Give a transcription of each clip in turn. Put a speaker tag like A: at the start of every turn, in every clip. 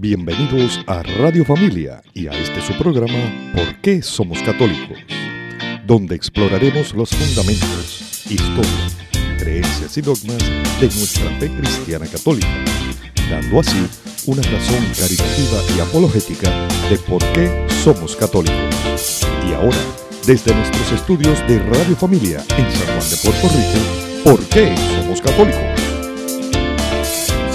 A: Bienvenidos a Radio Familia y a este su programa ¿Por qué somos católicos? Donde exploraremos los fundamentos, historia, creencias y dogmas de nuestra fe cristiana católica, dando así una razón caritativa y apologética de por qué somos católicos. Y ahora, desde nuestros estudios de Radio Familia en San Juan de Puerto Rico, ¿por qué somos católicos?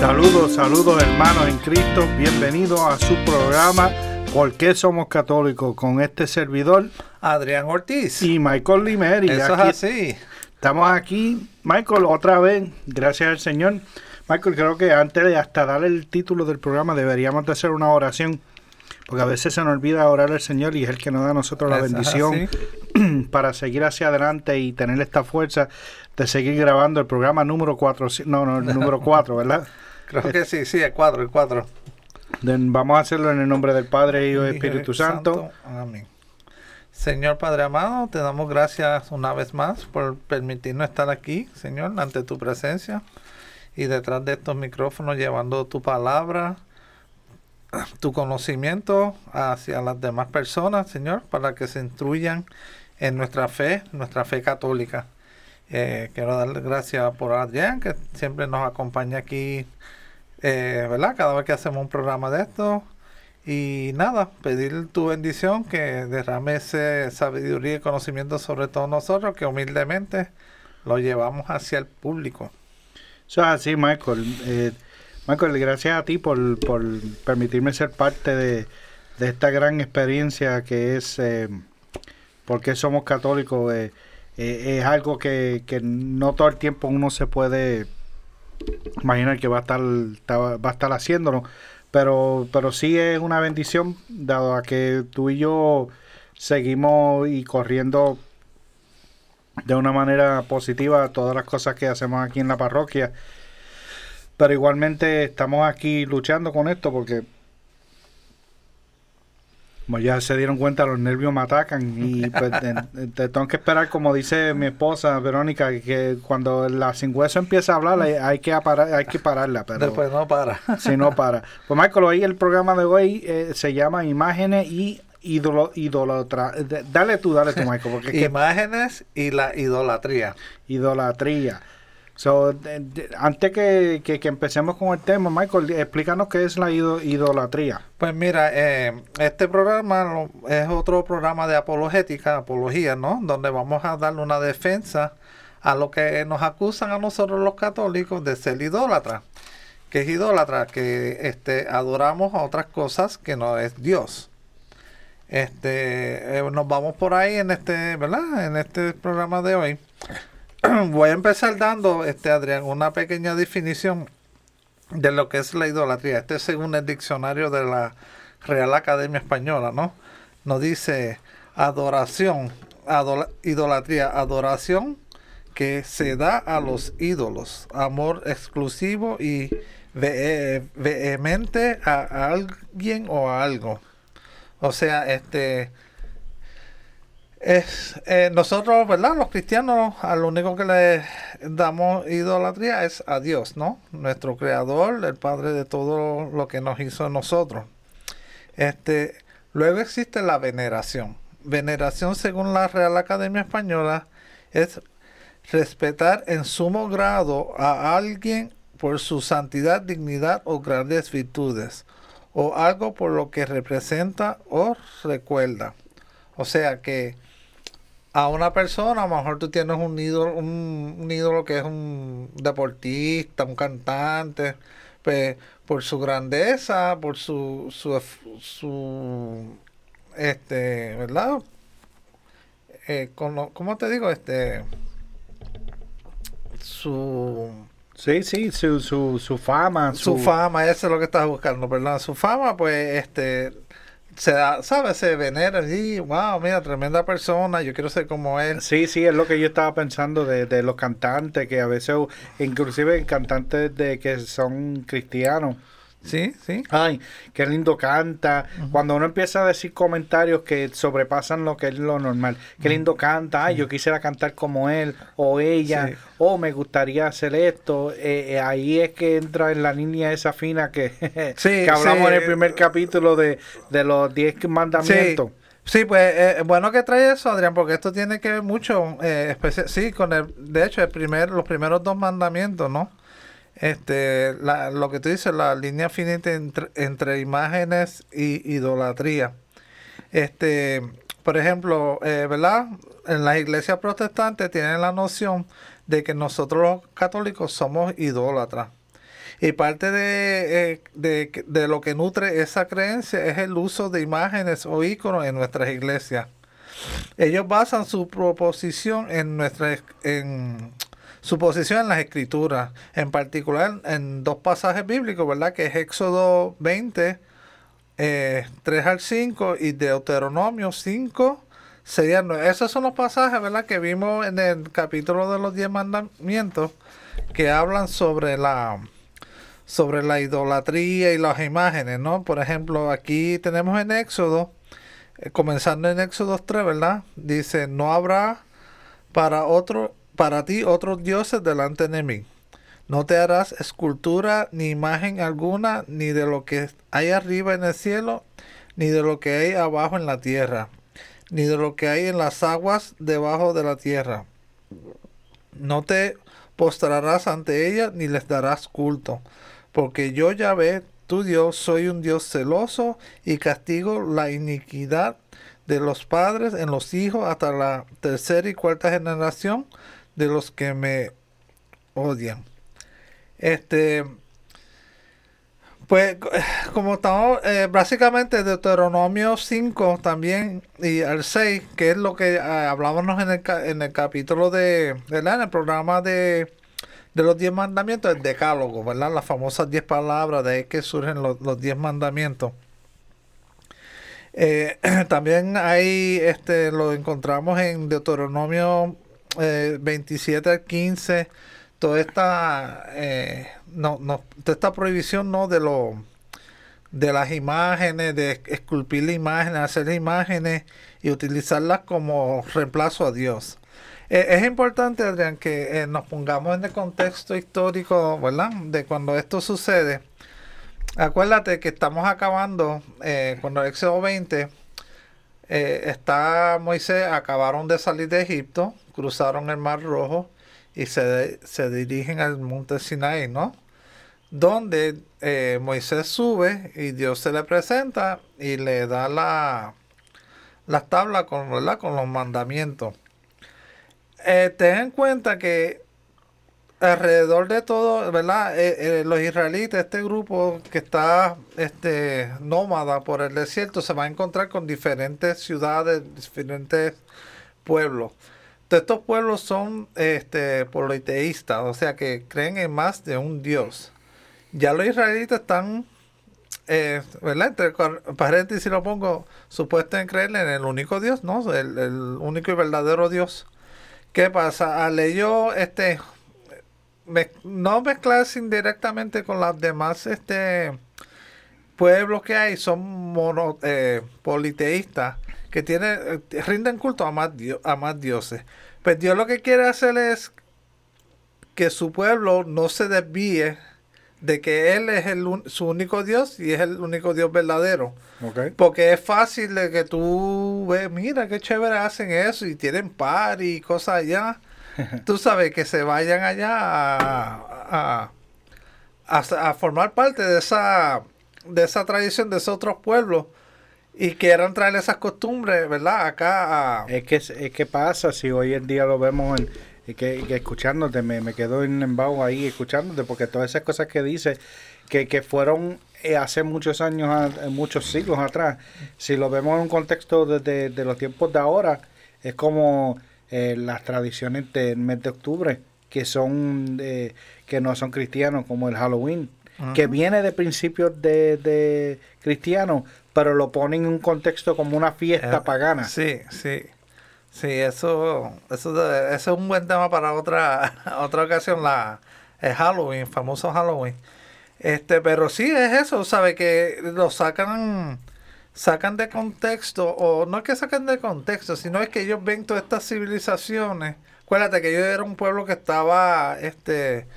B: Saludos, saludos hermanos en Cristo, bienvenidos a su programa ¿Por qué somos católicos? con este servidor
C: Adrián Ortiz
B: y Michael Limeri.
C: Eso
B: Aquí-
C: es así.
B: Estamos aquí, Michael, otra vez, gracias al Señor. Michael, creo que antes de hasta darle el título del programa deberíamos de hacer una oración, porque a veces se nos olvida orar al Señor y es el que nos da a nosotros la
C: Eso
B: bendición
C: así.
B: para seguir hacia adelante y tener esta fuerza de seguir grabando el programa número 4, no, no, el número 4, ¿verdad?
C: Creo que sí, sí, el 4, el 4.
B: Den- Vamos a hacerlo en el nombre del Padre, Hijo y Espíritu Santo.
C: Amén. Señor Padre amado, te damos gracias una vez más por permitirnos estar aquí, Señor, ante tu presencia y detrás de estos micrófonos llevando tu palabra, tu conocimiento hacia las demás personas, Señor, para que se instruyan en nuestra fe, nuestra fe católica. Eh, quiero darle gracias por Adrián, que siempre nos acompaña aquí, eh, ¿verdad? Cada vez que hacemos un programa de esto. Y nada, pedir tu bendición, que derrame ese sabiduría y conocimiento sobre todos nosotros, que humildemente lo llevamos hacia el público.
B: Eso es así, Michael. Eh, Michael, gracias a ti por, por permitirme ser parte de, de esta gran experiencia que es eh, porque somos católicos. es algo que, que no todo el tiempo uno se puede imaginar que va a estar, ta- va a estar haciéndolo. Pero, pero sí es una bendición, dado a que tú y yo seguimos y corriendo de una manera positiva todas las cosas que hacemos aquí en la parroquia. Pero igualmente estamos aquí luchando con esto porque, como ya se dieron cuenta, los nervios me atacan y pues, te- te tengo que esperar, como dice mi esposa Verónica, que cuando la sin hueso empieza a hablar hay, hay que, apara- hay que pararla. Pero,
C: Después no para.
B: si no para. Pues Michael, hoy el programa de hoy eh, se llama Imágenes y ídolo, idolatra. Dale tú, dale tú, Michael, porque es que
C: Imágenes y la idolatría.
B: idolatría. So, antes que, que- que empecemos con el tema, Michael, explícanos qué es la ido- idolatría.
C: Pues mira, eh, este programa es otro programa de apologética, apología, ¿no? Donde vamos a darle una defensa a lo que nos acusan a nosotros los católicos de ser idólatra. ¿Qué es idólatra? Que este, adoramos a otras cosas que no es Dios. Este, eh, nos vamos por ahí en este, ¿verdad? En este programa de hoy. Voy a empezar dando, este, Adrián, una pequeña definición de lo que es la idolatría. Este es según el diccionario de la Real Academia Española, ¿no? Nos dice adoración, idolatría, adoración que se da a los ídolos, amor exclusivo y ve- vehemente a alguien o a algo. O sea, este es eh, nosotros, ¿verdad? Los cristianos, a lo único que le damos idolatría es a Dios, ¿no? Nuestro creador, el Padre de todo lo que nos hizo nosotros. Este, luego existe la veneración. Veneración, según la Real Academia Española, es respetar en sumo grado a alguien por su santidad, dignidad o grandes virtudes, o algo por lo que representa o recuerda. O sea que a una persona, a lo mejor tú tienes un ídolo, un, un ídolo que es un deportista, un cantante, pues por su grandeza, por su, su, su este, ¿verdad? Eh, con lo- ¿Cómo te digo? Este, su,
B: Sí, sí, su, su, su fama.
C: su fama, eso es lo que estás buscando, perdón. Su fama, pues, este, se da, ¿sabes? Se venera y, wow, mira, tremenda persona, yo quiero ser como él.
B: Sí, sí, es lo que yo estaba pensando de, de los cantantes, que a veces, inclusive cantantes de que son cristianos,
C: Sí, sí.
B: Ay, qué lindo canta. Cuando uno empieza a decir comentarios que sobrepasan lo que es lo normal. Qué lindo canta. Ay, yo quisiera cantar como él o ella.
C: Sí.
B: O me gustaría hacer esto. Eh, eh, ahí es que entra en la línea esa fina que,
C: Sí,
B: que hablamos
C: sí.
B: en el primer capítulo de, de los 10 mandamientos.
C: Sí, pues eh, bueno que trae eso, Adrián, porque esto tiene que ver mucho, eh, sí, con el, de hecho, el primer, los primeros dos mandamientos, ¿no? Este, la- lo que tú dices, la línea finita entre, entre imágenes y idolatría. Este, por ejemplo, eh, ¿verdad? En las iglesias protestantes tienen la noción de que nosotros los católicos somos idólatras. Y parte de, eh, de, de lo que nutre esa creencia es el uso de imágenes o íconos en nuestras iglesias. Ellos basan su proposición en nuestra en su posición en las escrituras, en particular en dos pasajes bíblicos, ¿verdad? Que es Éxodo 20, eh, 3 al 5 y Deuteronomio 5, 6 al 9. Esos son los pasajes, ¿verdad? Que vimos en el capítulo de los 10 mandamientos que hablan sobre la sobre la idolatría y las imágenes, ¿no? Por ejemplo, aquí tenemos en Éxodo, eh, comenzando en Éxodo 3, ¿verdad? Dice, no habrá para otro, para ti otros dioses delante de mí. No te harás escultura ni imagen alguna, ni de lo que hay arriba en el cielo, ni de lo que hay abajo en la tierra, ni de lo que hay en las aguas debajo de la tierra. No te postrarás ante ellas ni les darás culto, porque yo Yahvé, tu Dios, soy un Dios celoso y castigo la iniquidad de los padres en los hijos hasta la tercera y cuarta generación de los que me odian. Este, pues, como estamos, eh, básicamente Deuteronomio 5 también y al 6, que es lo que eh, hablábamos en el, en el capítulo de. En el programa de, de los 10 mandamientos, el decálogo, ¿verdad? Las famosas 10 palabras, de ahí que surgen los, los 10 mandamientos. Eh, también ahí este, lo encontramos en Deuteronomio eh, 27 al 15, toda esta, eh, no, no, toda esta prohibición no de lo de las imágenes, de esculpir imágenes, hacer imágenes y utilizarlas como reemplazo a Dios. Eh, es importante, Adrián, que eh, nos pongamos en el contexto histórico, ¿verdad? De cuando esto sucede. Acuérdate que estamos acabando, eh, cuando el Éxodo 20, eh, está Moisés, acabaron de salir de Egipto, cruzaron el Mar Rojo y se, se dirigen al monte Sinaí, ¿no? Donde eh, Moisés sube y Dios se le presenta y le da la, las tablas con, ¿verdad? con los mandamientos. Eh, ten en cuenta que alrededor de todo, ¿verdad? Eh, los israelitas, este grupo que está este, nómada por el desierto, se va a encontrar con diferentes ciudades, diferentes pueblos. Estos pueblos son este, politeístas, o sea que creen en más de un Dios. Ya los israelitas están, eh, ¿verdad? Entre paréntesis lo pongo, supuestos en creer en el único Dios, ¿no? El, único y verdadero Dios. ¿Qué pasa? Al ellos, este, mez- no mezclarse indirectamente con las demás, este, pueblos que hay, son mono, eh, politeístas, que tienen, eh, rinden culto a más, a más dioses. Pues Dios lo que quiere hacer es que su pueblo no se desvíe de que Él es el, su único Dios y es el único Dios verdadero. Porque es fácil de que tú ves, mira qué chévere hacen eso y tienen party y cosas allá. tú sabes que se vayan allá a, a, a- a formar parte de esa, de esa tradición de esos otros pueblos y quieran traer esas costumbres, ¿verdad? Acá a...
B: Es que, es que pasa si hoy en día lo vemos en, y que, que escuchándote, me, me quedo en embajo ahí escuchándote, porque todas esas cosas que dices, que, que fueron eh, hace muchos años, eh, muchos siglos atrás, si lo vemos en un contexto desde de los tiempos de ahora, es como eh, las tradiciones del mes de octubre, que son eh, que no son cristianos, como el Halloween, que viene de principios de, de cristianos, pero lo ponen en un contexto como una fiesta
C: Eh,
B: pagana.
C: Sí, sí. Sí, eso, eso, eso es un buen tema para otra, otra ocasión, la, el Halloween, famoso Halloween. Este, pero sí es eso, ¿sabe? Que lo sacan sacan de contexto, o no es que sacan de contexto, sino es que ellos ven todas estas civilizaciones. Acuérdate que ellos eran un pueblo que estaba este,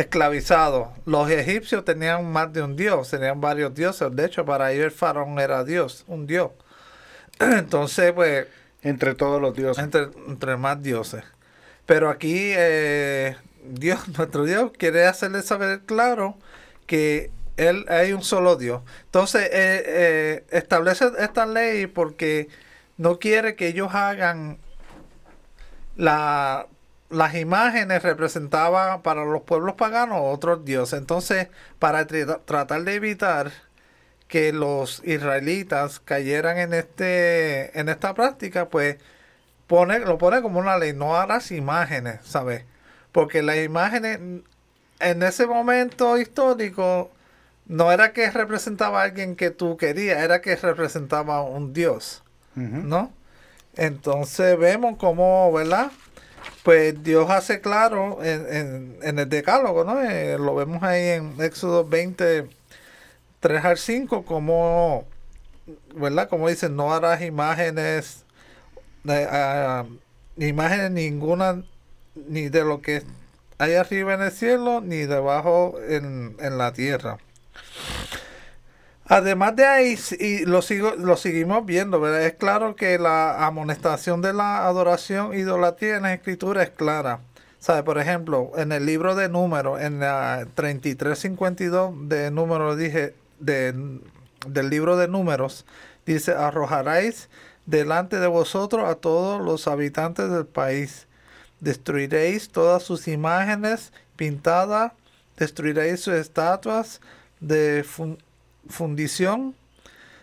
C: esclavizado. Los egipcios tenían más de un dios, tenían varios dioses. De hecho, para ellos el faraón era dios, un dios. Entonces, pues...
B: Entre todos los dioses.
C: Entre, entre más dioses. Pero aquí eh, Dios, nuestro Dios, quiere hacerle saber claro que él hay un solo Dios. Entonces, eh, eh, establece esta ley porque no quiere que ellos hagan la, las imágenes representaban para los pueblos paganos otros dioses. Entonces, para tratar de evitar que los israelitas cayeran en este en esta práctica, pues pone, lo pone como una ley, no harás imágenes, ¿sabes? Porque las imágenes en ese momento histórico no era que representaba a alguien que tú querías, era que representaba un Dios, ¿no? Entonces vemos cómo, ¿verdad? Pues Dios hace claro en, el decálogo, ¿no? Eh, lo vemos ahí en Éxodo 20, 3 al 5, como, ¿verdad? Como dice, no harás imágenes, uh, imágenes ninguna, ni de lo que hay arriba en el cielo, ni debajo en, en la tierra. Además de ahí, y lo, sigo, lo seguimos viendo, ¿verdad? Es claro que la amonestación de la adoración idolatría en la escritura es clara. ¿Sabe? Por ejemplo, en el libro de números, en la 3352 de números, dije, de, del libro de números, dice, arrojaréis delante de vosotros a todos los habitantes del país. Destruiréis todas sus imágenes pintadas, destruiréis sus estatuas, de fundición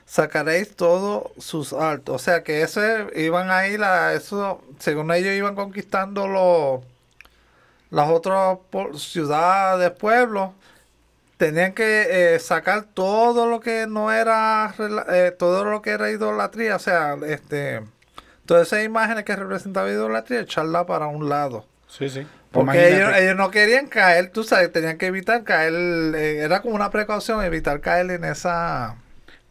C: sacaréis todos sus altos. O sea que ese iban a ir a eso, según ellos iban conquistando los las otras ciudades, pueblos, tenían que eh, sacar todo lo que no era eh, todo lo que era idolatría, o sea, este todas esas imágenes que representaban idolatría, echarla para un lado.
B: Sí, sí.
C: Porque ellos, no querían caer, tú sabes, tenían que evitar caer, eh, era como una precaución evitar caer en esa...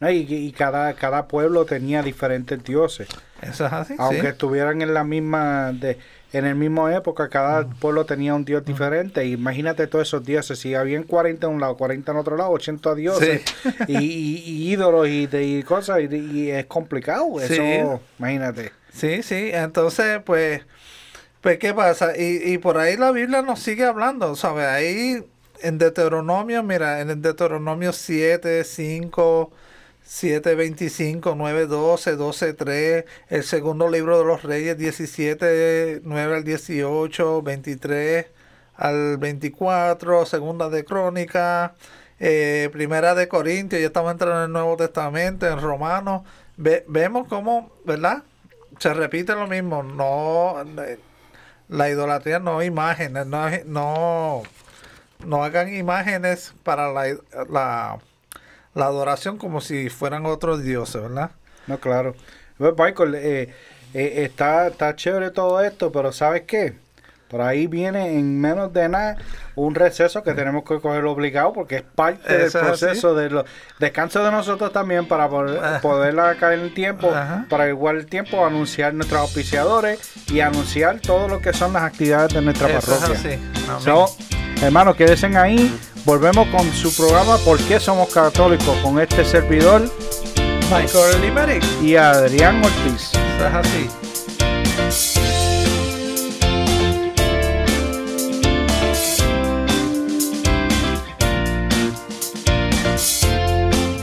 B: y, cada, cada pueblo tenía diferentes dioses.
C: Eso es así.
B: Aunque estuvieran en la misma, de, en el mismo época, cada mm. pueblo tenía un dios mm. diferente. Imagínate todos esos dioses, si habían 40 en un lado, 40 en otro lado, 80 dioses y, y, ídolos y, de, cosas, y, es complicado eso, imagínate.
C: Sí, sí, entonces pues pues, ¿qué pasa? Y, y por ahí la Biblia nos sigue hablando, ¿sabes? Ahí en Deuteronomio, mira, en Deuteronomio 7, 5, 7, 25, 9, 12, 12, 3, el segundo libro de los Reyes 17, 9 al 18, 23 al 24, segunda de Crónica, eh, primera de Corintios, ya estamos entrando en el Nuevo Testamento, en Romanos, vemos cómo, ¿verdad? Se repite lo mismo, no la idolatría no imágenes, no, no, no hagan imágenes para la, la, adoración como si fueran otros dioses, ¿verdad?
B: No, claro. Michael, eh, eh, está, está chévere todo esto, pero ¿sabes qué? Por ahí viene en menos de nada un receso que tenemos que coger obligado porque es parte del proceso de los descanso de nosotros también para poder, poder caer en tiempo, para igual el tiempo anunciar nuestros auspiciadores y anunciar todo lo que son las actividades de nuestra parroquia. hermanos, quédense ahí. Volvemos con su programa ¿Por qué somos católicos? con este servidor
C: Michael
B: y Adrián Ortiz.
C: es así.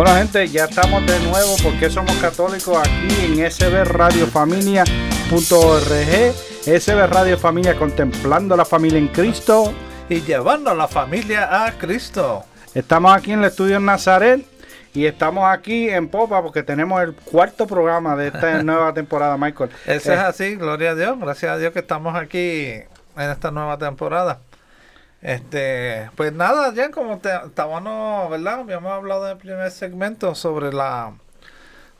B: Bueno, gente, ya estamos de nuevo porque somos católicos aquí en sbradiofamilia.org. SB Radio Familia contemplando la familia en Cristo
C: y llevando a la familia a Cristo.
B: Estamos aquí en el estudio en Nazaret y estamos aquí en Popa porque tenemos el cuarto programa de esta nueva temporada, Michael.
C: Eso es eh, así, gloria a Dios, gracias a Dios que estamos aquí en esta nueva temporada. Este, pues nada, ya como te, estábamos, ¿verdad? Habíamos hablado en el primer segmento sobre la,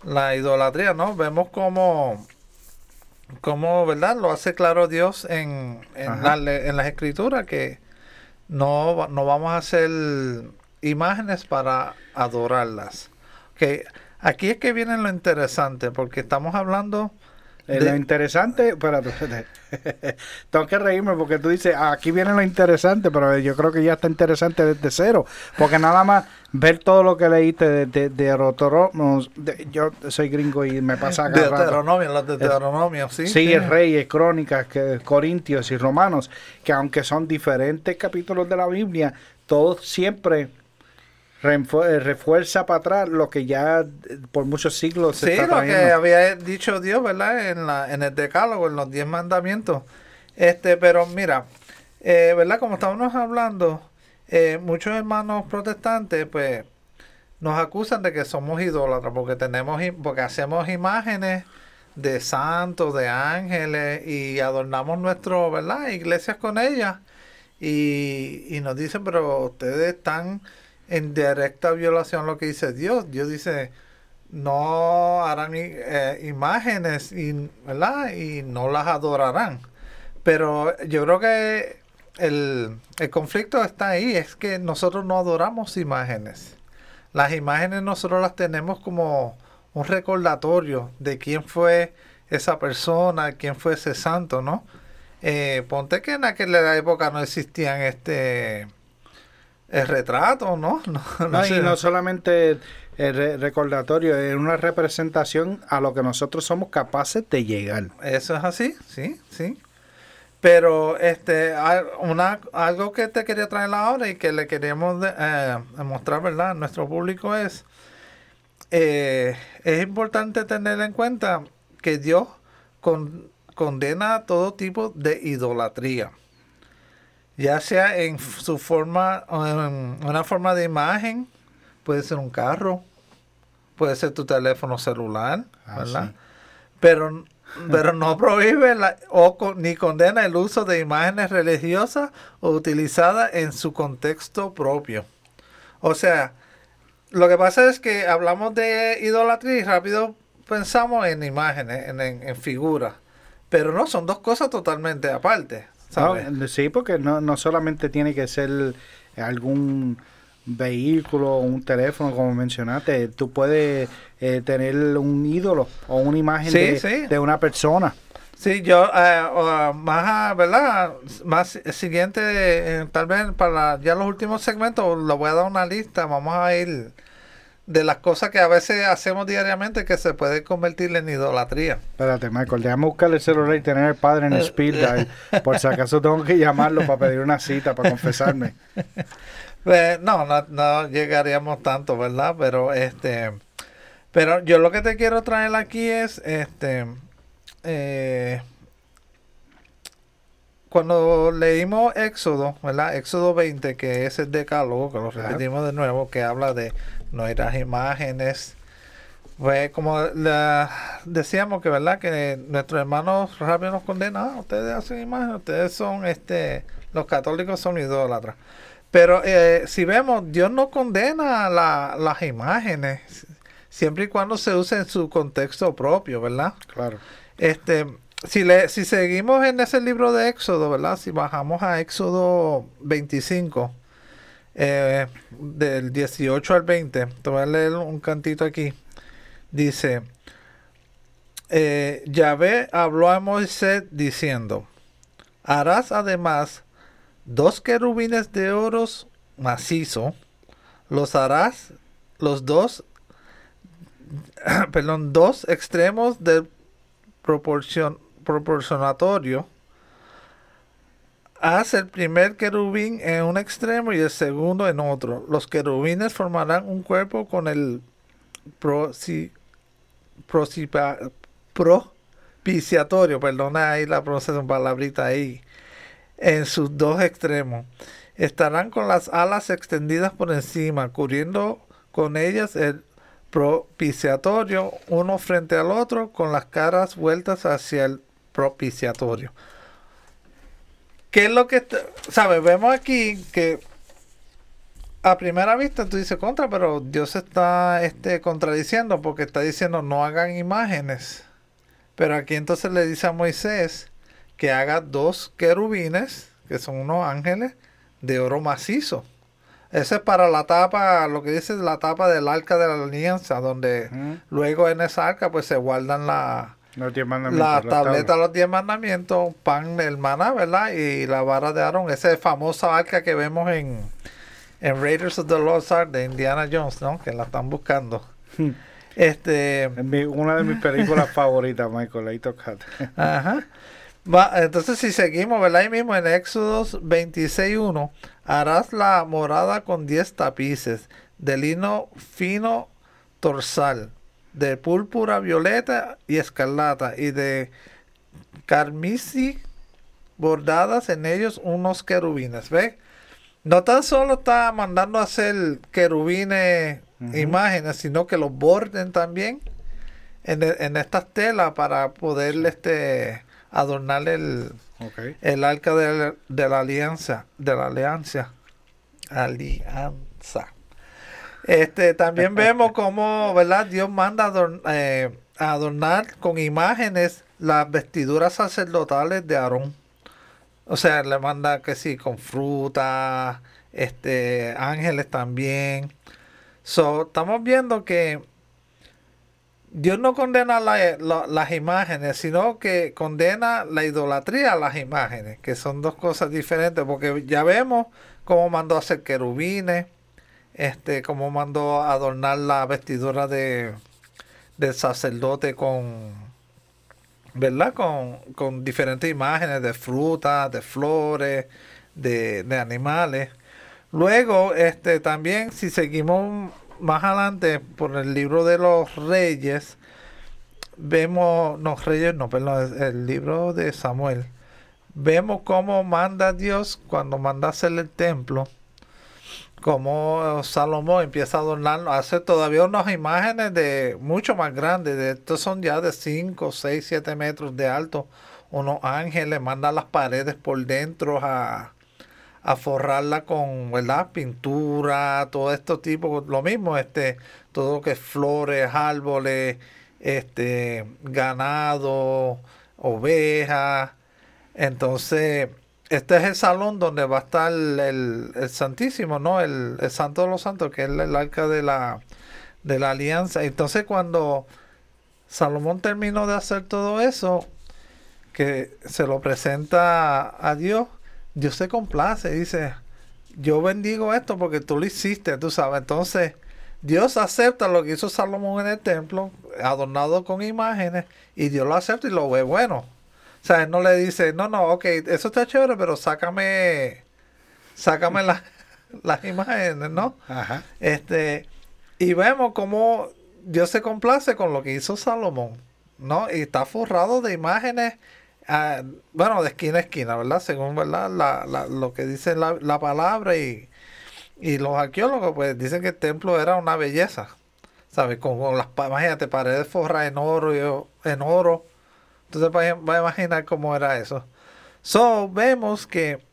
C: la idolatría, ¿no? Vemos como, como, ¿verdad? Lo hace claro Dios en, en, la, en las escrituras que no, no vamos a hacer imágenes para adorarlas. Que aquí es que viene lo interesante, porque estamos hablando
B: eh, lo interesante, espérate, tengo que reírme porque tú dices, aquí viene lo interesante, pero yo creo que ya está interesante desde cero, porque nada más ver todo lo que leíste de, de, de, yo soy gringo y me pasa
C: acá. Deuteronomio, los de Deuteronomio, sí.
B: Sí, Reyes, Crónicas, que, Corintios y Romanos, que aunque son diferentes capítulos de la Biblia, todos siempre refuerza para atrás lo que ya eh, por muchos siglos
C: se sí, lo que había dicho Dios, ¿verdad? En, la, en el decálogo, en los diez mandamientos. Este, pero mira, eh, ¿verdad? Como estábamos hablando, muchos hermanos protestantes, pues, nos acusan de que somos idólatras porque tenemos, porque hacemos imágenes de santos, de ángeles y adornamos nuestro, ¿verdad? Iglesias con ellas y, y nos dicen, pero ustedes están en directa violación lo que dice Dios. Dios dice, no harán eh, imágenes y, ¿verdad? y no las adorarán. Pero yo creo que el, el, conflicto está ahí, es que nosotros no adoramos imágenes. Las imágenes nosotros las tenemos como un recordatorio de quién fue esa persona, quién fue ese santo, ¿no? Eh, ponte que en aquella época no existían este el retrato, ¿no?
B: No, y no solamente el recordatorio, es una representación a lo que nosotros somos capaces de llegar.
C: Eso es así, sí, sí. Pero este, una, algo que te quería traer ahora y que le queríamos eh, mostrar, ¿verdad?, a nuestro público es, eh, es importante tener en cuenta que Dios condena todo tipo de idolatría ya sea en su forma, en una forma de imagen, puede ser un carro, puede ser tu teléfono celular, ah, ¿verdad? Pero, pero no prohíbe o ni condena el uso de imágenes religiosas o utilizadas en su contexto propio. O sea, lo que pasa es que hablamos de idolatría y rápido pensamos en imágenes, en, en figuras. Pero no, son dos cosas totalmente aparte
B: sí, porque no, no solamente tiene que ser algún vehículo o un teléfono, como mencionaste, tú puedes eh, tener un ídolo o una imagen de, una persona.
C: Sí, yo, eh, más, ¿verdad? Más siguiente, eh, tal vez para ya los últimos segmentos, le voy a dar una lista, vamos a ir de las cosas que a veces hacemos diariamente que se puede convertir en idolatría.
B: Espérate, Michael, déjame buscarle el celular y tener el padre en el speed por si acaso tengo que llamarlo para pedir una cita, para confesarme.
C: Pues, no, no, llegaríamos tanto, ¿verdad? Pero este, pero yo lo que te quiero traer aquí es, este, eh, cuando leímos Éxodo, ¿verdad? Éxodo 20, que es el decálogo, que lo repetimos de nuevo, que habla de no las imágenes. Pues como decíamos que verdad que nuestros hermanos rápido nos condenan, ah, ustedes hacen imágenes, ustedes son este, los católicos son idólatras. Pero eh, si vemos, Dios no condena las imágenes, siempre y cuando se use en su contexto propio, ¿verdad?
B: Claro.
C: Este, si, le, si seguimos en ese libro de Éxodo, ¿verdad? Si bajamos a Éxodo 25, eh, del 18 al 20, te voy a leer un cantito aquí. Dice, eh, Yahvé habló a Moisés diciendo, harás además dos querubines de oro macizo, los harás los dos, perdón, dos extremos del proporcion, proporcionatorio Haz el primer querubín en un extremo y el segundo en otro. Los querubines formarán un cuerpo con el propiciatorio, perdona ahí la pronunciación, palabrita ahí, en sus dos extremos. Estarán con las alas extendidas por encima, cubriendo con ellas el propiciatorio uno frente al otro, con las caras vueltas hacia el propiciatorio. ¿Qué es lo que, está- sabes? Vemos aquí que a primera vista tú dices contra, pero Dios está este, contradiciendo porque está diciendo no hagan imágenes. Pero aquí entonces le dice a Moisés que haga dos querubines, que son unos ángeles, de oro macizo. Ese es para la tapa, lo que dice es la tapa del arca de la alianza, donde luego en esa arca pues se guardan la,
B: Los diez mandamientos,
C: la tableta
B: tablas.
C: de los diez mandamientos, pan del maná, ¿verdad? Y la vara de Aarón, esa famosa arca que vemos en, en Raiders of the Lost Ark de Indiana Jones, ¿no? Que la están buscando.
B: Hmm.
C: Este,
B: mi- una de mis películas favoritas, Michael. Ahí tocaste.
C: ajá. Va, entonces si seguimos, ¿verdad? Ahí mismo en Éxodos 26.1, harás la morada con 10 tapices de lino fino torsal, de púrpura, violeta y escarlata, y de carmesí bordadas en ellos unos querubines. ¿Ves? No tan solo está mandando a hacer querubines imágenes, sino que los borden también en, e- en estas telas para poder este, adornar el, el arca de, de la alianza, de la alianza, alianza. Este, también vemos cómo, ¿verdad? Dios manda adorn- eh, a adornar con imágenes las vestiduras sacerdotales de Aarón. O sea, le manda que sí, con fruta, este, ángeles también. So, estamos viendo que Dios no condena la- la- las imágenes, sino que condena la idolatría a las imágenes, que son dos cosas diferentes, porque ya vemos cómo mandó a hacer querubines, este, cómo mandó a adornar la vestidura de, del sacerdote con, ¿verdad? Con, con diferentes imágenes de frutas, de flores, de, de animales. Luego, este, también, si seguimos más adelante por el libro de los reyes, vemos, no, reyes no, perdón, el libro de Samuel, vemos cómo manda Dios cuando manda hacer el templo, como Salomón empieza a adornarlo, hace todavía unas imágenes de mucho más grandes, de estos son ya de 5, 6, 7 metros de alto, unos ángeles, manda las paredes por dentro a, a forrarla con, ¿verdad? Pintura, todo esto tipo, lo mismo, este, todo lo que es flores, árboles, este, ganado, ovejas. Entonces, este es el salón donde va a estar el, Santísimo, ¿no? El, Santo de los Santos, que es el arca de la, de la alianza. Entonces, cuando Salomón terminó de hacer todo eso, que se lo presenta a Dios, Dios se complace, dice, yo bendigo esto porque tú lo hiciste, tú sabes. Entonces, Dios acepta lo que hizo Salomón en el templo, adornado con imágenes, y Dios lo acepta y lo ve bueno. O sea, él no le dice, no, no, ok, eso está chévere, pero sácame, sácame la- las imágenes, ¿no?
B: Ajá.
C: Este, y vemos cómo Dios se complace con lo que hizo Salomón, ¿no? Y está forrado de imágenes, ah, bueno, de esquina a esquina, ¿verdad? Según, ¿verdad? La, la- lo que dice la, la palabra y, y los arqueólogos, pues dicen que el templo era una belleza, ¿sabes? Con, con las, imagínate, paredes forradas en oro, en oro. Entonces va a, imaginar cómo era eso. So, vemos que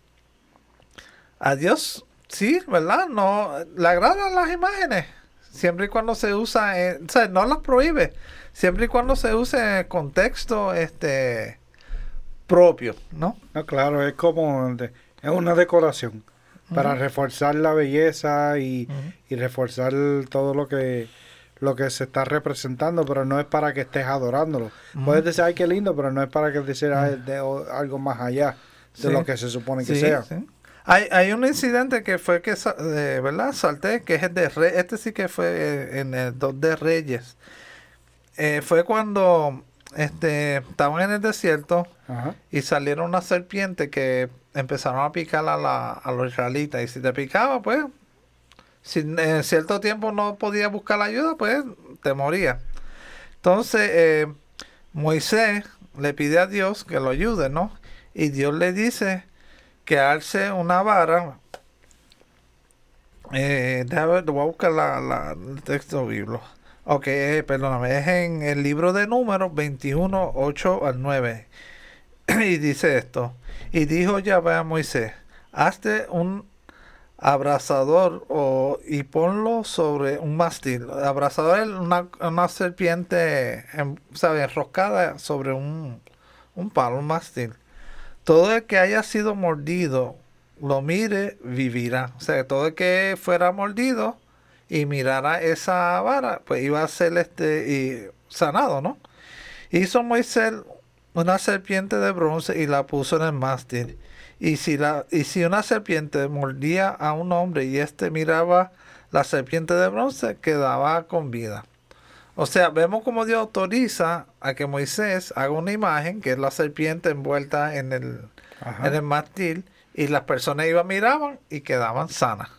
C: a Dios, sí, ¿verdad? No, le agradan las imágenes. Siempre y cuando se usa, en- o sea, no las prohíbe. Siempre y cuando se use en contexto este propio, ¿no?
B: No, claro, es como es una decoración para reforzar la belleza y, y reforzar todo lo que lo que se está representando, pero no es para que estés adorándolo. Puedes decir, ay, qué lindo, pero no es para que decir ay, de- o- algo más allá de
C: Sí.
B: lo que se supone que
C: Sí,
B: sea.
C: sí. Hay, hay un incidente que fue que, eh, ¿verdad? Salté, que es el de Re- Este sí que fue eh, en el 2 de Reyes. Eh, fue cuando este, estaban en el desierto
B: Ajá.
C: y salieron unas serpientes que empezaron a picar a, la, a los israelitas. Y si te picaba, pues si en cierto tiempo no podía buscar la ayuda, pues te moría. Entonces, eh, Moisés le pide a Dios que lo ayude, ¿no? Y Dios le dice que alce una vara. Eh, déjame, voy a buscar la, el texto bíblico. Ok, eh, perdóname, es en el libro de números 21, 8 al 9. y dice esto. Y dijo Yahvé a Moisés, hazte un abrazador o, y ponlo sobre un mástil. Abrazador es una, una serpiente, en, enroscada sobre un, un palo, un mástil. Todo el que haya sido mordido, lo mire, vivirá. O sea, todo el que fuera mordido y mirara esa vara, pues iba a ser este y sanado, ¿no? Hizo Moisés una serpiente de bronce y la puso en el mástil. Y si, la, y si una serpiente mordía a un hombre y éste miraba la serpiente de bronce, quedaba con vida. O sea, vemos como Dios autoriza a que Moisés haga una imagen, que es la serpiente envuelta en el, en el mástil, y las personas iban, miraban y quedaban sanas.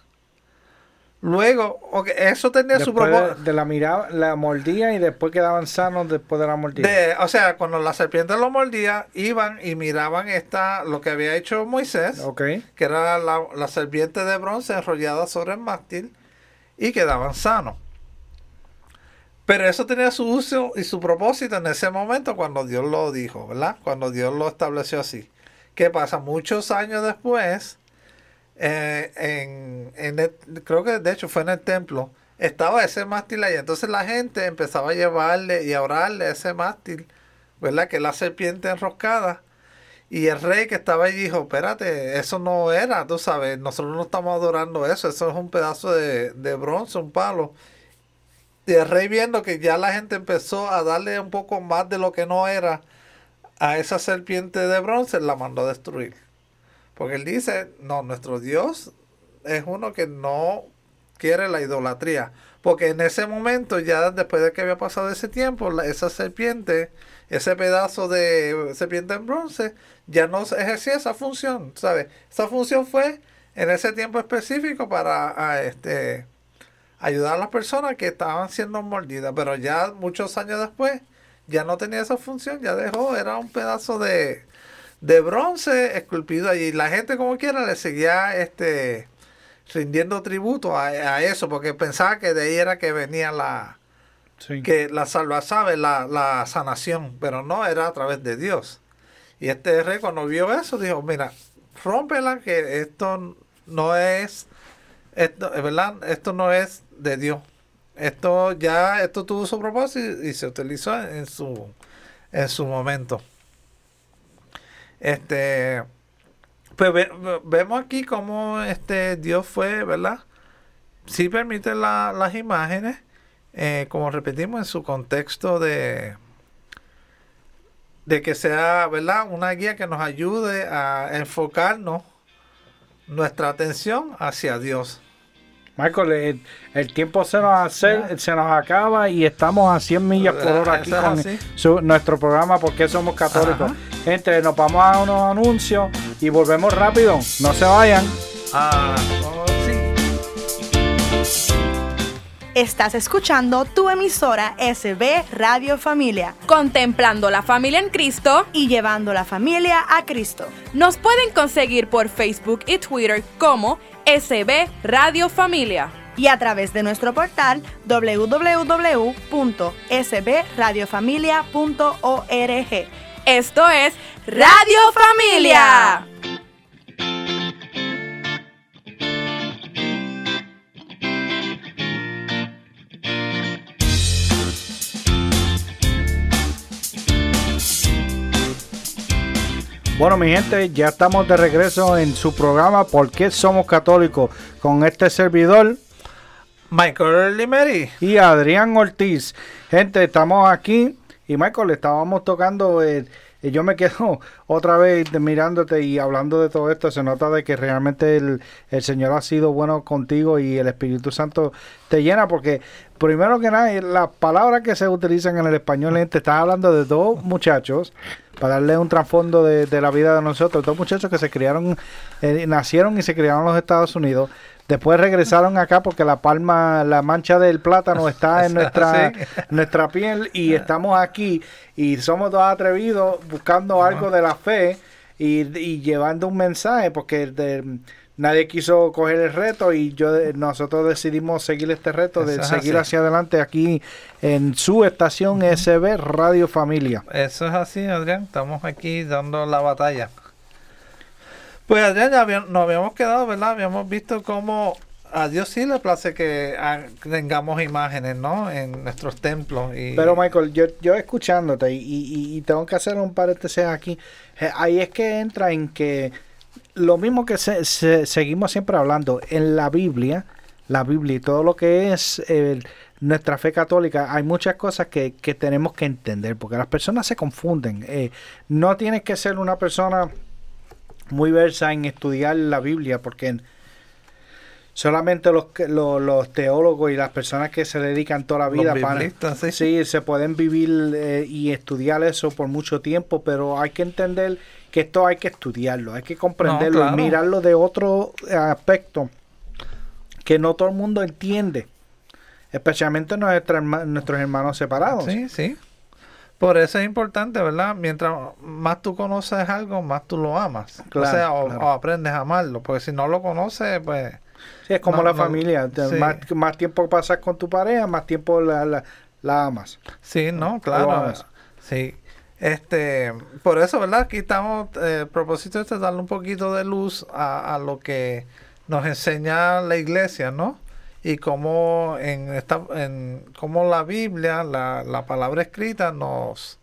C: Luego, eso tenía su
B: propósito. De, la mirada, la mordía y después quedaban sanos después de la mordida.
C: o sea, cuando la serpiente lo mordía, iban y miraban esta, lo que había hecho Moisés, que era la, la, serpiente de bronce enrollada sobre el mástil, y quedaban sanos. Pero eso tenía su uso y su propósito en ese momento cuando Dios lo dijo, ¿verdad? Cuando Dios lo estableció así. ¿Qué pasa? Muchos años después, eh, en, creo que de hecho fue en el templo, estaba ese mástil ahí. Entonces la gente empezaba a llevarle y a orarle ese mástil, ¿verdad? Que la serpiente enroscada. Y el rey que estaba allí dijo, espérate, eso no era, tú sabes, nosotros no estamos adorando eso, eso es un pedazo de, de bronce, un palo. Y el rey viendo que ya la gente empezó a darle un poco más de lo que no era a esa serpiente de bronce, la mandó a destruir. Porque él dice, no, nuestro Dios es uno que no quiere la idolatría. Porque en ese momento, ya después de que había pasado ese tiempo, esa serpiente, ese pedazo de serpiente en bronce, ya no ejercía esa función, ¿sabes? Esa función fue en ese tiempo específico para este, ayudar a las personas que estaban siendo mordidas. Pero ya muchos años después, ya no tenía esa función, ya dejó, era un pedazo de, de bronce esculpido allí. La gente como quiera le seguía este rindiendo tributo a, eso, porque pensaba que de ahí era que venía la que la salva sabe, la, la sanación, pero no era a través de Dios. Y este rey cuando vio eso dijo, mira, rómpela que esto no es esto, ¿verdad? Esto no es de Dios. Esto ya esto tuvo su propósito y, se utilizó en su en su momento. Este, pues vemos aquí cómo este Dios fue, ¿verdad? Sí permite las imágenes, eh, como repetimos, en su contexto de, de que sea, ¿verdad? Una guía que nos ayude a enfocarnos nuestra atención hacia Dios.
B: Michael, el, tiempo se nos, se nos acaba y estamos a 100 millas por hora aquí con nuestro programa porque somos católicos. Gente, nos vamos a unos anuncios y volvemos rápido. No se vayan. Ah, oh,
D: Estás escuchando tu emisora SB Radio Familia, contemplando la familia en Cristo y llevando la familia a Cristo. Nos pueden conseguir por Facebook y Twitter como SB Radio Familia y a través de nuestro portal www.sbradiofamilia.org. Esto es Radio Familia.
B: Bueno, mi gente, ya estamos de regreso en su programa ¿Por qué somos católicos? Con este servidor,
C: Michael Limeri
B: y Adrián Ortiz. Gente, estamos aquí y Michael, estábamos tocando. Eh, y yo me quedo otra vez mirándote y hablando de todo esto. Se nota de que realmente el, el, Señor ha sido bueno contigo y el Espíritu Santo te llena. Porque, primero que nada, las palabras que se utilizan en el español, te estás hablando de dos muchachos para darle un trasfondo de, de la vida de nosotros. Dos muchachos que se criaron, eh, nacieron y se criaron en los Estados Unidos. Después regresaron acá porque la palma, la mancha del plátano está en nuestra, nuestra piel y estamos aquí y somos dos atrevidos buscando algo de la fe y, y llevando un mensaje porque de, nadie quiso coger el reto y yo nosotros decidimos seguir este reto de seguir hacia adelante aquí en su estación SB Radio Familia.
C: Eso es así, Adrián. Estamos aquí dando la batalla. Pues Adrián, ya nos habíamos quedado, ¿verdad? Habíamos visto cómo a Dios sí le place que tengamos imágenes, ¿no? En nuestros templos. Y...
B: Pero Michael, yo, yo escuchándote y, y, tengo que hacer un paréntesis aquí, eh, ahí es que entra en que lo mismo que se, seguimos siempre hablando, en la Biblia, la Biblia y todo lo que es nuestra fe católica, hay muchas cosas que, que, tenemos que entender, porque las personas se confunden. Eh, no tienes que ser una persona muy versa en estudiar la Biblia, porque solamente los, los, los, teólogos y las personas que se dedican toda la vida para ¿sí? se pueden vivir eh, y estudiar eso por mucho tiempo, pero hay que entender que esto hay que estudiarlo, hay que comprenderlo y mirarlo de otro aspecto que no todo el mundo entiende, especialmente nuestros hermanos separados.
C: Sí, sí. Por eso es importante, ¿verdad? Mientras más tú conoces algo, más tú lo amas. o sea, o, aprendes a amarlo. Porque si no lo conoces, pues...
B: Sí, es como la familia. Más, tiempo pasas con tu pareja, más tiempo la, la, amas.
C: Sí, no, claro. Sí. Este, por eso, ¿verdad? Aquí estamos, eh, el propósito es darle un poquito de luz a, a lo que nos enseña la iglesia, ¿no? Y cómo en esta en cómo la Biblia la, la palabra escrita nos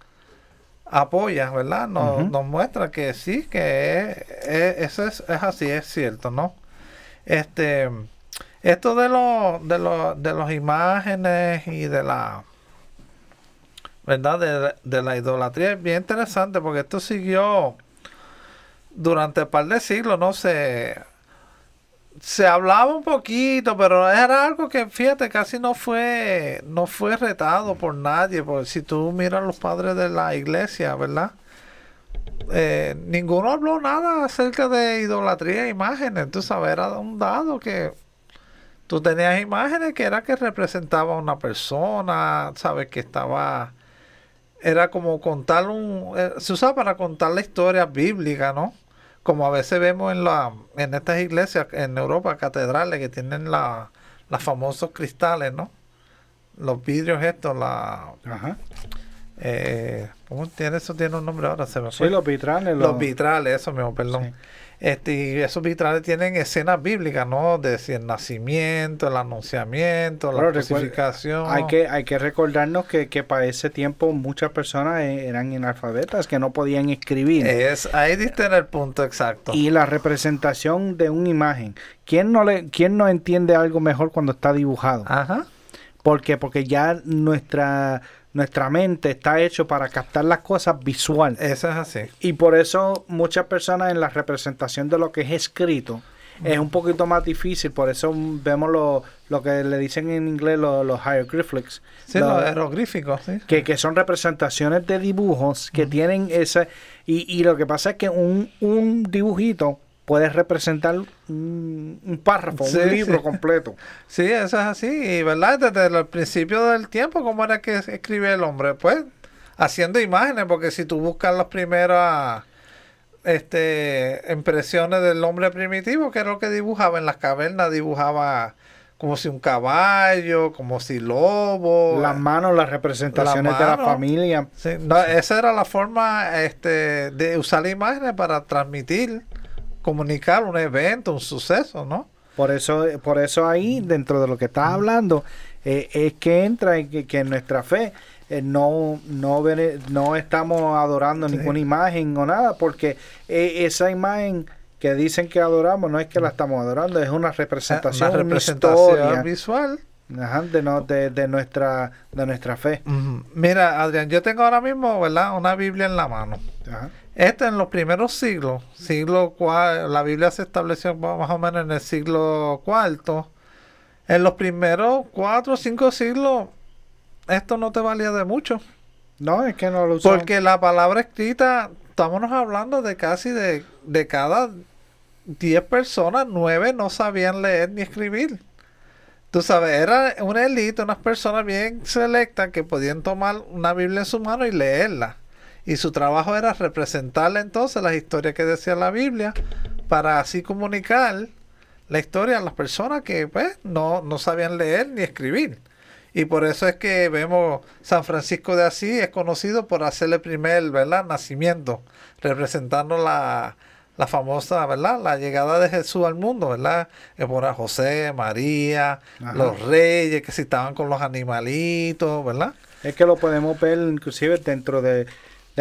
C: apoya verdad nos, nos muestra que sí que eso es, es, así es cierto no este esto de los de los de las imágenes y de la verdad de, de la idolatría es bien interesante porque esto siguió durante un par de siglos no se se hablaba un poquito, pero era algo que, fíjate, casi no fue, no fue retado por nadie. Porque si tú miras los padres de la iglesia, ¿verdad? Eh, ninguno habló nada acerca de idolatría e imágenes. Tú sabes, era un dado que tú tenías imágenes que era que representaba a una persona, sabes, que estaba... Era como contar un... Eh, se usaba para contar la historia bíblica, ¿no? Como a veces vemos en la en estas iglesias en Europa catedrales que tienen la, los famosos cristales no los vidrios estos la Ajá. Eh, cómo tiene eso tiene un nombre ahora se me
B: fue. sí los vitrales
C: los, vitrales eso mismo perdón este, y esos vitrales tienen escenas bíblicas, ¿no? De el nacimiento, el anunciamiento, la crucificación.
B: Hay que, hay que recordarnos que, que, para ese tiempo muchas personas e, eran analfabetas, que no podían escribir.
C: Es, ahí diste en el punto exacto.
B: Y la representación de una imagen. ¿Quién no, le, quién no entiende algo mejor cuando está dibujado?
C: Ajá.
B: ¿Por qué? Porque ya nuestra nuestra mente está hecho para captar las cosas visual.
C: Eso es así.
B: Y por eso muchas personas en la representación de lo que es escrito es un poquito más difícil. Por eso vemos lo, lo que le dicen en inglés los hieroglyphics.
C: Sí, los, jeroglíficos, sí.
B: Que, que, son representaciones de dibujos que tienen ese... Y, y lo que pasa es que un, un dibujito puedes representar un, párrafo, un libro completo.
C: Sí, eso es así, verdad, desde el principio del tiempo, ¿cómo era que escribía el hombre? Pues haciendo imágenes, porque si tú buscas las primeras este, impresiones del hombre primitivo, que era lo que dibujaba en las cavernas, dibujaba como si un caballo, como si lobo.
B: Las manos, las representaciones de la familia.
C: esa era la forma este, de usar imágenes para transmitir comunicar un evento, un suceso, ¿no?
B: Por eso, por eso ahí, dentro de lo que estás hablando, eh, es que entra en que, en nuestra fe eh, no, no, no estamos adorando ninguna imagen o nada, porque eh, esa imagen que dicen que adoramos no es que la estamos adorando, es una representación, una, representación
C: visual.
B: De, de, nuestra, de nuestra fe.
C: Mira, Adrián, yo tengo ahora mismo, ¿verdad? Una Biblia en la mano. Ajá. Este en los primeros siglos, siglo cual, la Biblia se estableció más o menos en el siglo cuarto. En los primeros cuatro o cinco siglos, esto no te valía de mucho.
B: No, es que no lo.
C: Porque la palabra escrita, estamos hablando de casi de, de cada 10 personas, 9 no sabían leer ni escribir. Tú sabes, era una élite, unas personas bien selectas que podían tomar una Biblia en su mano y leerla. Y su trabajo era representarle entonces las historias que decía la Biblia para así comunicar la historia a las personas que pues no, no sabían leer ni escribir. Y por eso es que vemos San Francisco de Asís es conocido por hacer el primer ¿verdad? nacimiento, representando la, la famosa, ¿verdad? La llegada de Jesús al mundo, ¿verdad? Que por José, María, los reyes que si estaban con los animalitos, ¿verdad?
B: Es que lo podemos ver inclusive dentro de,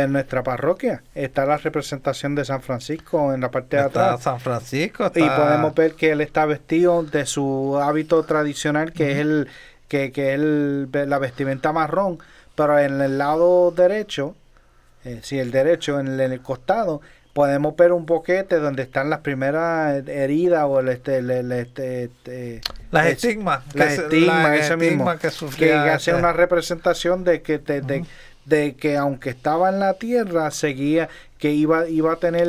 B: nuestra parroquia. Está la representación de San Francisco en la parte de atrás.
C: San Francisco.
B: Y podemos ver que él está vestido de su hábito tradicional, que es el que, que el, la vestimenta marrón. Pero en el lado derecho, eh, si el derecho, en el costado, podemos ver un boquete donde están las primeras heridas o el este, este, este
C: las estigmas
B: las estigmas ese mismo que, que hace este. una representación de que de, que aunque estaba en la tierra seguía que iba iba a tener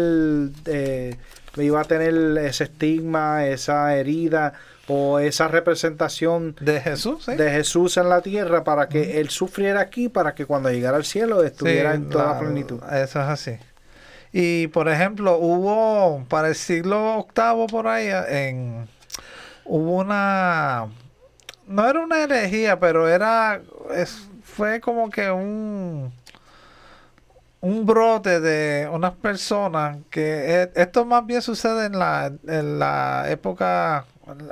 B: eh, iba a tener ese estigma esa herida o esa representación
C: de Jesús
B: de Jesús en la tierra para que él sufriera aquí para que cuando llegara al cielo estuviera en toda plenitud.
C: eso es así y por ejemplo, hubo para el siglo VIII por ahí, en, hubo una, no era una herejía, pero era, es, fue como que un, un brote de unas personas que e, esto más bien sucede en la, la época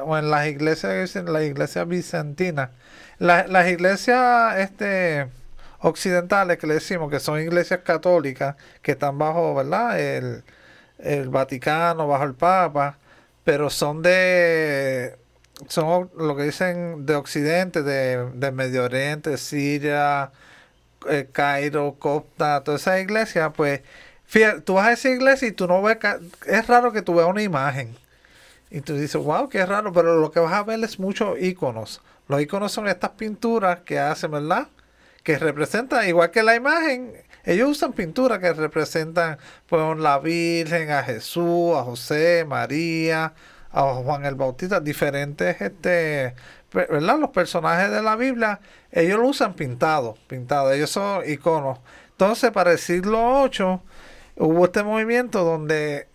C: o en las iglesias, en la iglesia bizantina. las iglesias, este, occidentales que le decimos que son iglesias católicas que están bajo, ¿verdad? El, Vaticano, bajo el Papa, pero son de son lo que dicen de Occidente, de, Medio Oriente, Siria, eh, Cairo, Copta, toda esa iglesia, pues fíjate, tú vas a esa iglesia y tú no ves, es raro que tú veas una imagen. Y tú dices, wow, qué raro, pero lo que vas a ver es muchos iconos. Los iconos son estas pinturas que hacen, ¿verdad? Que representan, igual que la imagen, ellos usan pintura que representan pues, la Virgen, a Jesús, a José, María, a Juan el Bautista, diferentes, este, ¿verdad? Los personajes de la Biblia, ellos lo usan pintado, pintado, ellos son iconos. Entonces, para el siglo VIII, hubo este movimiento donde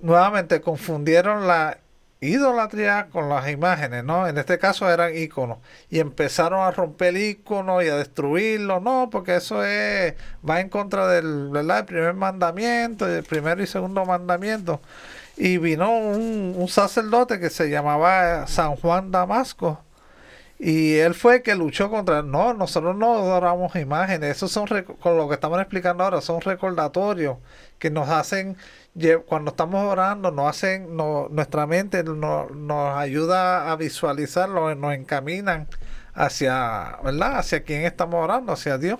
C: nuevamente confundieron la idolatría con las imágenes, ¿no? En este caso eran iconos. Y empezaron a romper iconos y a destruirlos, ¿no? Porque eso es, va en contra del, ¿verdad? El primer mandamiento, el primero y segundo mandamiento. Y vino un sacerdote que se llamaba San Juan Damasco. Y él fue el que luchó contra, no, nosotros no adoramos imágenes, esos son, con lo que estamos explicando ahora, son recordatorios que nos hacen cuando estamos orando, nos hacen, nuestra mente nos ayuda a visualizarlo, nos encaminan hacia, ¿verdad? Hacia quién estamos orando, hacia Dios.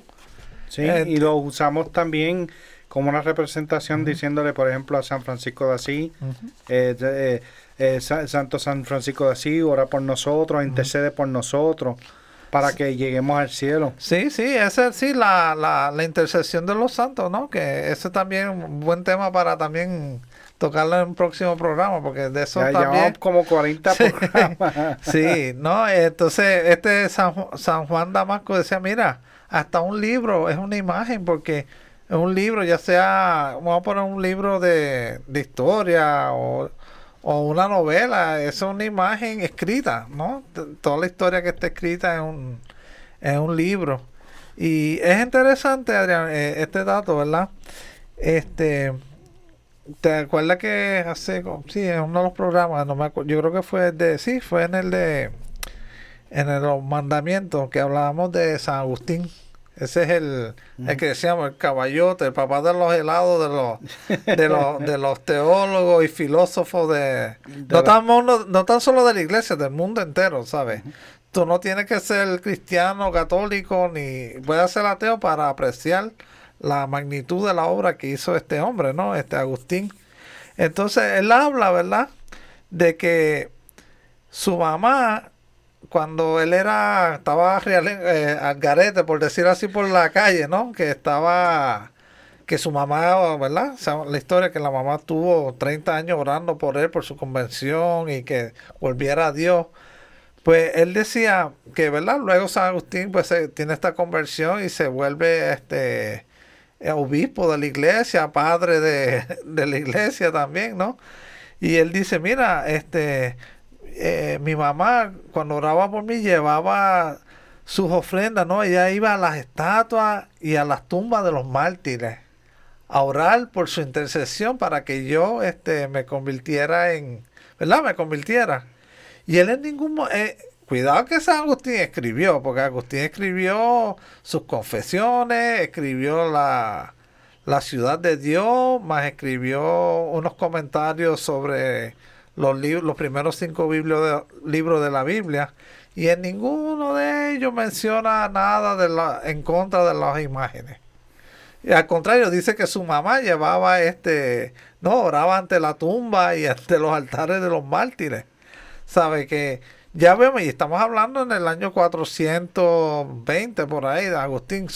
B: Sí, eh, y lo usamos también como una representación diciéndole, por ejemplo, a San Francisco de Asís, eh, eh, Santo San Francisco de Asís, ora por nosotros, intercede por nosotros para que lleguemos al cielo.
C: Sí, sí, esa sí, la, la, la intercesión de los santos, ¿no? Que ese también un buen tema para también tocarlo en un próximo programa, porque de eso también...
B: como 40 programas.
C: sí, ¿no? Entonces, este San, San Juan Damasco decía, mira, hasta un libro es una imagen, porque es un libro, ya sea, vamos a poner un libro de, de historia o o una novela, es una imagen escrita, ¿no? Toda la historia que está escrita en un, en un libro. Y es interesante, Adrián, eh, este dato, ¿verdad? Este, ¿te acuerdas que hace, sí, en uno de los programas, no me yo creo que fue de, sí, fue en el de, en el, los mandamientos que hablábamos de San Agustín? Ese es el, el que decíamos, el caballote, el papá de los helados, de los, de los, de los teólogos y filósofos de... no, tan, no, tan solo de la iglesia, del mundo entero, ¿sabes? Tú no tienes que ser cristiano, católico, ni puedes ser ateo para apreciar la magnitud de la obra que hizo este hombre, ¿no? Este Agustín. Entonces, él habla, ¿verdad? De que su mamá cuando él era, estaba eh, al garete, por decir así, por la calle, ¿no? Que estaba, que su mamá, ¿verdad? la historia que la mamá tuvo 30 años orando por él, por su convención y que volviera a Dios. Pues él decía que, ¿verdad? Luego San Agustín pues tiene esta conversión y se vuelve este obispo de la iglesia, padre de, de la iglesia también, ¿no? Y él dice, mira, este, eh, mi mamá cuando oraba por mí llevaba sus ofrendas, ¿no? Ella iba a las estatuas y a las tumbas de los mártires a orar por su intercesión para que yo este, me convirtiera en, ¿verdad? Me convirtiera. Y él en ningún eh, cuidado que San Agustín escribió, porque Agustín escribió sus confesiones, escribió la, la ciudad de Dios, más escribió unos comentarios sobre los, los primeros cinco libros de la Biblia y en ninguno de ellos menciona nada de la, en contra de las imágenes. Y al contrario, dice que su mamá llevaba este, no, oraba ante la tumba y ante los altares de los mártires. Sabe que ya vemos, y estamos hablando en el año 420 por ahí de Agustín.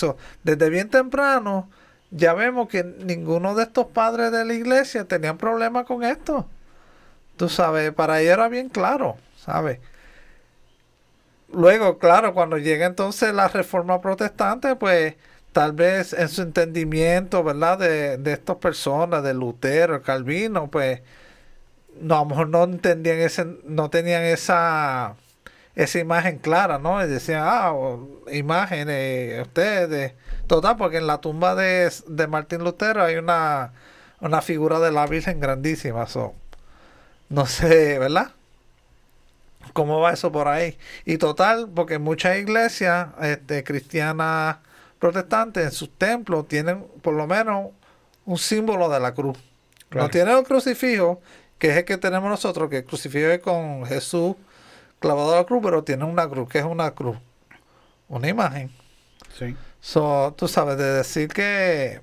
C: desde bien temprano, ya vemos que ninguno de estos padres de la iglesia tenían problema con esto. Tú sabes, para ella era bien claro, ¿sabes? Luego, claro, cuando llega entonces la reforma protestante, pues tal vez en su entendimiento, ¿verdad? De, de estas personas, de Lutero, Calvino, pues no, a lo mejor no entendían ese, no tenían esa, esa imagen clara, ¿no? Y decían, ah, imágenes, ustedes, total, porque en la tumba de, de Martín Lutero hay una, una figura de la Virgen grandísima, son no sé, ¿verdad? ¿Cómo va eso por ahí? Y total, porque muchas iglesias este, cristianas protestantes en sus templos tienen por lo menos un símbolo de la cruz. No tienen el crucifijo, que es el que tenemos nosotros, que el crucifijo es con Jesús clavado a la cruz, pero tiene una cruz, que es una cruz, una imagen. Sí. So, tú sabes, de decir que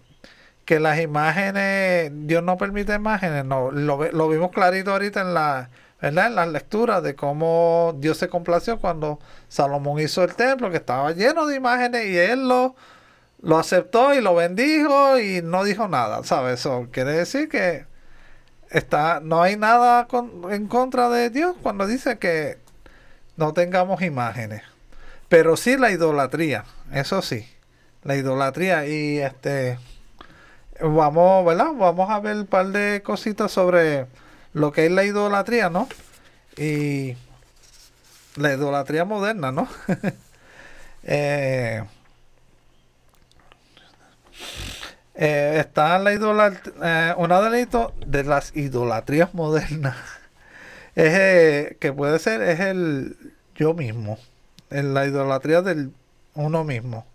C: que las imágenes, Dios no permite imágenes, no, lo, vimos clarito ahorita en la, ¿verdad? En las lecturas de cómo Dios se complació cuando Salomón hizo el templo, que estaba lleno de imágenes y él lo, lo aceptó y lo bendijo y no dijo nada, ¿sabes? Eso quiere decir que está, no hay nada en contra de Dios cuando dice que no tengamos imágenes. Pero sí la idolatría, eso sí, la idolatría y este vamos, ¿verdad? Vamos a ver un par de cositas sobre lo que es la idolatría, ¿no? Y la idolatría moderna, ¿no? Eh, eh, está la idolatría, eh, una de, las idolatrías modernas es que puede ser es el yo mismo, en la idolatría del uno mismo.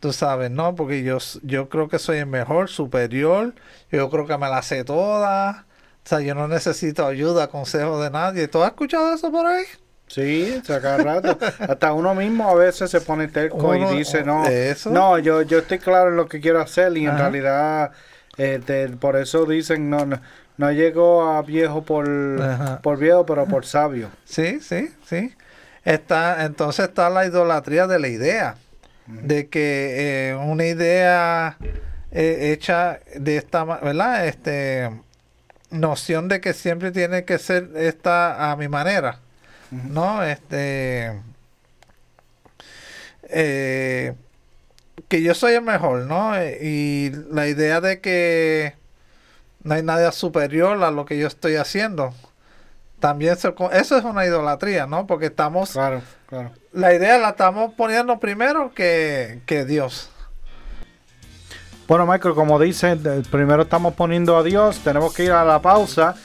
C: Tú sabes, ¿no? Porque yo, yo creo que soy el mejor, superior. Yo creo que me la sé toda. O sea, yo no necesito ayuda, consejo de nadie. ¿Tú has escuchado eso por ahí?
B: Sí, cada rato. Hasta uno mismo a veces se pone terco y dice, no, no yo, yo estoy claro en lo que quiero hacer y en realidad este, por eso dicen, no, no, no llego a viejo por, por viejo, pero por sabio.
C: Sí, sí, sí. Está, entonces está la idolatría de la idea de que eh, una idea eh, hecha de esta, ¿verdad? Este, noción de que siempre tiene que ser esta a mi manera, ¿no? Este, eh, que yo soy el mejor, ¿no? Y la idea de que no hay nada superior a lo que yo estoy haciendo. También eso es una idolatría, ¿no? Porque estamos claro la idea la estamos poniendo primero que, Dios.
B: Bueno, Michael, como dice, primero estamos poniendo a Dios, tenemos que ir a la pausa,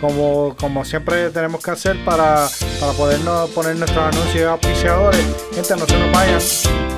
B: como, como siempre tenemos que hacer para, para podernos poner nuestros anuncios auspiciadores. Gente, no se nos vayan.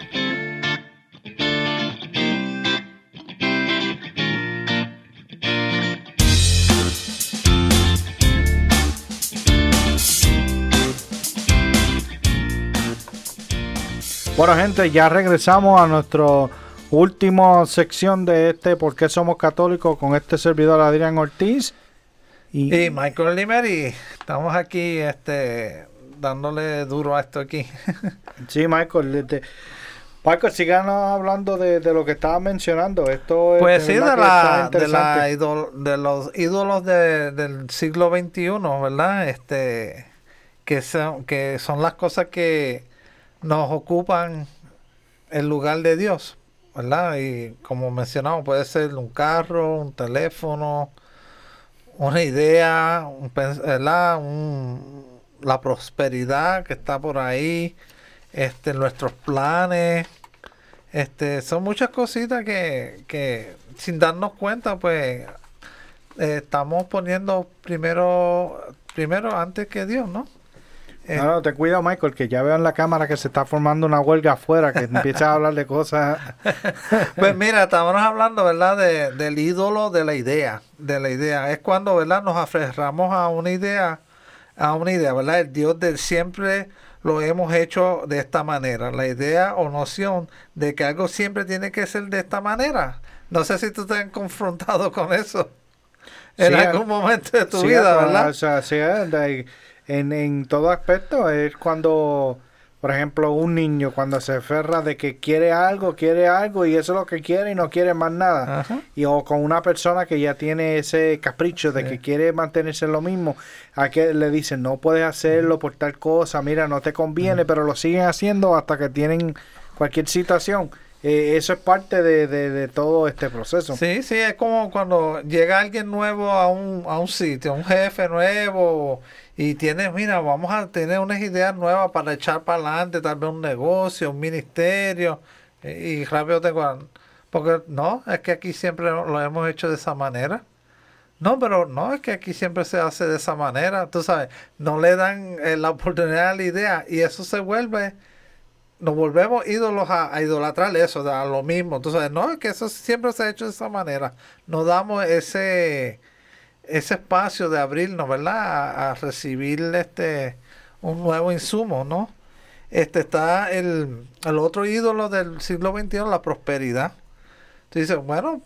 B: Bueno, gente, ya regresamos a nuestra última sección de este ¿Por qué somos católicos? con este servidor Adrián Ortiz.
C: Y, Michael Limer y estamos aquí este dándole duro a esto aquí.
B: sí, Michael. Este, Michael, sigan hablando de, lo que estaba mencionando. Esto
C: pues sí, de, la, de, la de los ídolos del siglo XXI, ¿verdad? Este, que son, que son las cosas que nos ocupan el lugar de Dios, ¿verdad? Y como mencionamos, puede ser un carro, un teléfono, una idea, ¿verdad? la prosperidad que está por ahí, este, nuestros planes, este, son muchas cositas que, que sin darnos cuenta, pues eh, estamos poniendo primero, primero antes que Dios, ¿no?
B: Eh, no, no, te cuida, Michael, que ya veo en la cámara que se está formando una huelga afuera, que empieza a hablar de cosas.
C: pues mira, estamos hablando, ¿verdad?, de, del ídolo de la idea, de la idea. Es cuando, ¿verdad?, nos aferramos a una idea, a una idea, ¿verdad? El Dios del siempre lo hemos hecho de esta manera. La idea o noción de que algo siempre tiene que ser de esta manera. No sé si tú te has confrontado con eso en algún momento de tu vida, ¿verdad? O
B: sea, sí, en, en todo aspecto es cuando, por ejemplo, un niño cuando se aferra de que quiere algo, quiere algo y eso es lo que quiere y no quiere más nada. Y o con una persona que ya tiene ese capricho de que quiere mantenerse en lo mismo, a que le dicen no puedes hacerlo por tal cosa, mira, no te conviene, pero lo siguen haciendo hasta que tienen cualquier situación. Eh, eso es parte de, de, todo este proceso.
C: Sí, sí, es como cuando llega alguien nuevo a un, a un sitio, un jefe nuevo y tienes, mira, vamos a tener unas ideas nuevas para echar para adelante, tal vez un negocio, un ministerio, y, rápido te Porque no, es que aquí siempre lo hemos hecho de esa manera. No, pero no, es que aquí siempre se hace de esa manera, tú sabes, no le dan eh, la oportunidad a la idea y eso se vuelve, nos volvemos ídolos a, a idolatrar eso, a lo mismo, tú sabes, no, es que eso siempre se ha hecho de esa manera, nos damos ese ese espacio de abrirnos, ¿verdad? A, recibir este un nuevo insumo, ¿no? Este está el, el, otro ídolo del siglo XXI, la prosperidad. Tú dices, bueno,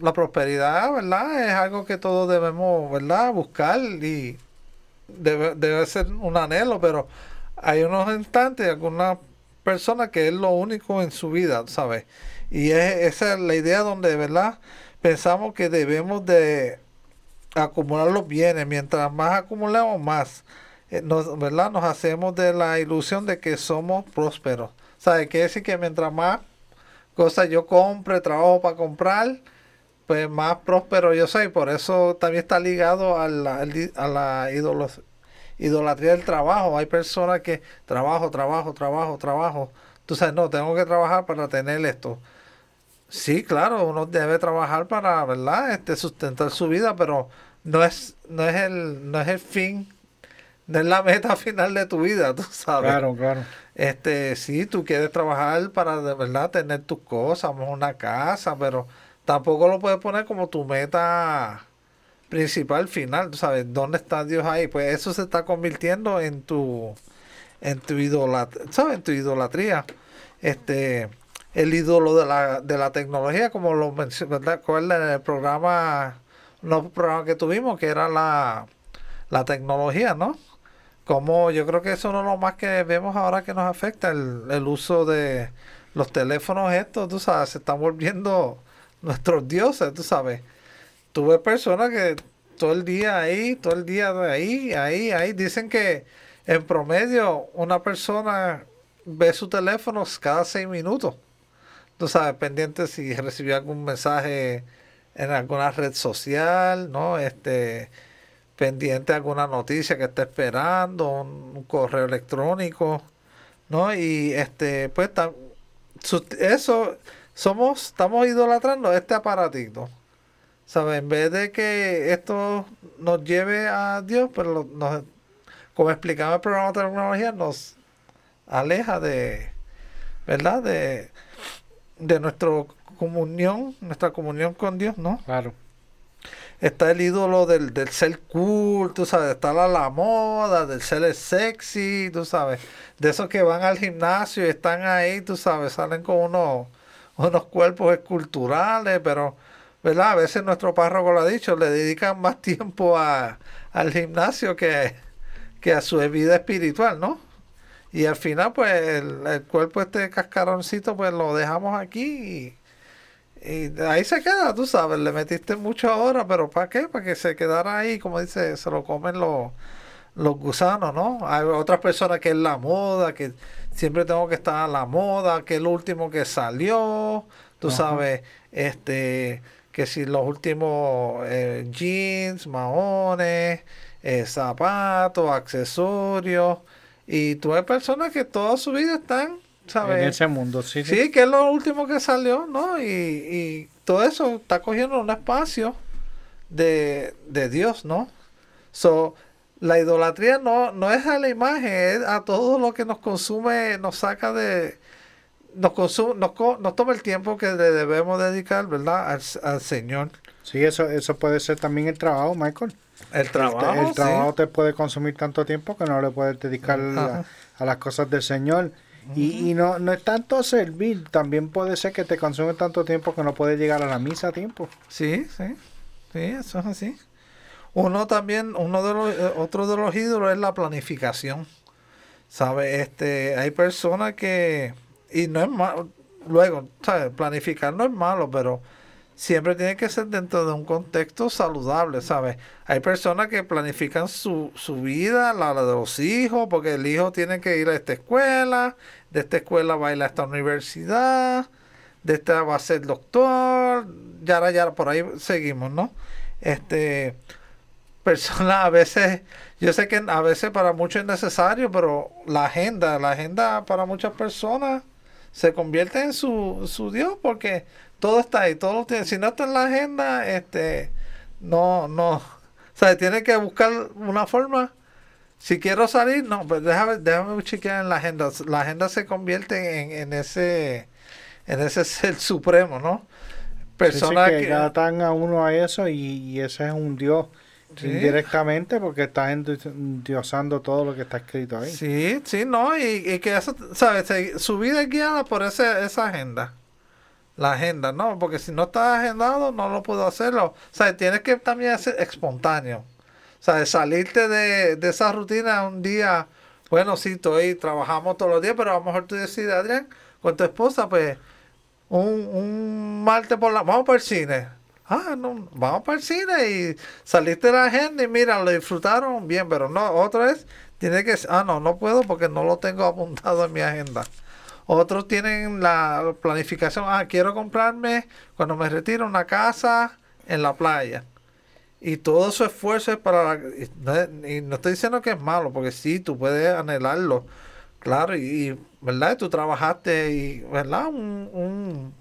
C: la prosperidad, ¿verdad? Es algo que todos debemos, ¿verdad? Buscar y debe, debe ser un anhelo, pero hay unos instantes, algunas personas que es lo único en su vida, ¿sabes? Y es, esa es la idea donde, ¿verdad? Pensamos que debemos de acumular los bienes. Mientras más acumulemos, más. Eh, nos, ¿verdad? Nos hacemos de la ilusión de que somos prósperos. ¿Sabe? Quiere decir que mientras más cosas yo compre, trabajo para comprar, pues más próspero yo soy. Por eso también está ligado a la, a la idolatría del trabajo. Hay personas que trabajo, trabajo, trabajo, trabajo. Tú sabes, no, tengo que trabajar para tener esto. Sí, claro, uno debe trabajar para, ¿verdad? Este, sustentar su vida, pero no es, no es el, no es el fin, no es la meta final de tu vida, tú sabes.
B: Claro, claro.
C: Este, sí, tú quieres trabajar para de verdad tener tus cosas, una casa, pero tampoco lo puedes poner como tu meta principal final, tú sabes, ¿dónde está Dios ahí? Pues eso se está convirtiendo en tu en tu idolatría, ¿sabes? En tu idolatría. Este, el ídolo de la, de la tecnología, como lo mencioné, en el programa, no programa que tuvimos, que era la, la tecnología, ¿no? Como yo creo que eso no es lo más que vemos ahora que nos afecta, el, el uso de los teléfonos estos, tú sabes, se están volviendo nuestros dioses, tú sabes. Tuve personas que todo el día ahí, todo el día de ahí, ahí, ahí, dicen que en promedio una persona ve su teléfono cada seis minutos tú sabes, pendiente si recibió algún mensaje en alguna red social, ¿no? Este, pendiente alguna noticia que esté esperando, un, correo electrónico, ¿no? Y este, pues eso somos, estamos idolatrando este aparatito. ¿Sabes? En vez de que esto nos lleve a Dios, pero nos, como explicaba el programa de tecnología, nos aleja de, ¿verdad? De, de nuestra comunión, nuestra comunión con Dios, ¿no?
B: Claro.
C: está el ídolo del, del ser cool, tú sabes, está la, la moda, del ser sexy, tú sabes, de esos que van al gimnasio y están ahí, tú sabes, salen con unos, unos cuerpos esculturales, pero, ¿verdad? A veces nuestro párroco lo ha dicho, le dedican más tiempo a, al gimnasio que, que a su vida espiritual, ¿no? Y al final, pues, el, el cuerpo este cascaroncito, pues lo dejamos aquí y y ahí se queda, tú sabes, le metiste muchas horas, pero ¿para qué? Para que se quedara ahí, como dice, se lo comen los, los gusanos, ¿no? Hay otras personas que es la moda, que siempre tengo que estar a la moda, que es lo último que salió, tú sabes, este, que si los últimos eh, jeans, maones, eh, zapatos, accesorios, y tú hay personas que toda su vida están
B: en ese mundo, sí.
C: Sí, que es lo último que salió, ¿no? Y, y todo eso está cogiendo un espacio de, de Dios, ¿no? So, la idolatría no, no es a la imagen, es a todo lo que nos consume, nos saca de... Nos, consume, nos, nos toma el tiempo que le debemos dedicar, ¿verdad? Al, Señor.
B: Sí, eso, eso puede ser también el trabajo, Michael.
C: El trabajo.
B: El, trabajo te puede consumir tanto tiempo que no le puedes dedicar a las cosas del Señor. Y, y no, no es tanto servir, también puede ser que te consume tanto tiempo que no puedes llegar a la misa a tiempo.
C: Sí, sí, sí, eso es así. Uno también, uno de los, eh, otro de los ídolos es la planificación. ¿Sabe? Este, hay personas que, y no es malo, luego, ¿sabes? Planificar no es malo, pero siempre tiene que ser dentro de un contexto saludable, ¿sabes? Hay personas que planifican su, su vida, la, de los hijos, porque el hijo tiene que ir a esta escuela, de esta escuela va a ir a esta universidad, de esta va a ser doctor, ya, ya, por ahí seguimos, ¿no? Este, personas a veces, yo sé que a veces para muchos es necesario, pero la agenda, la agenda para muchas personas se convierte en su, su Dios porque todo está ahí, todo lo tiene. Si no está en la agenda, este, no, no. O sea, tiene que buscar una forma. Si quiero salir, no, pues déjame, déjame chequear en la agenda. La agenda se convierte en, en ese, en ese ser supremo, ¿no?
B: Personas que, que atan a uno a eso y, ese es un Dios. indirectamente porque estás endiosando todo lo que está escrito ahí.
C: Sí, sí, no, y, y que eso, ¿sabes? Su vida es guiada por ese, esa agenda la agenda, ¿no? Porque si no está agendado, no lo puedo hacerlo. O sea, tienes que también ser espontáneo. O sea, salirte de, de esa rutina un día, bueno, sí, estoy, trabajamos todos los días, pero a lo mejor tú decides, Adrián, con tu esposa, pues, un, un martes por la... Vamos para el cine. Ah, no, vamos para el cine y saliste de la agenda y mira, lo disfrutaron bien, pero no, otra vez, tiene que... Ah, no, no puedo porque no lo tengo apuntado en mi agenda. Otros tienen la planificación, ah, quiero comprarme cuando me retiro una casa en la playa. Y todo su esfuerzo es para... y, no, estoy diciendo que es malo, porque sí, tú puedes anhelarlo. Claro, y, ¿verdad? Tú trabajaste y, ¿verdad? Un,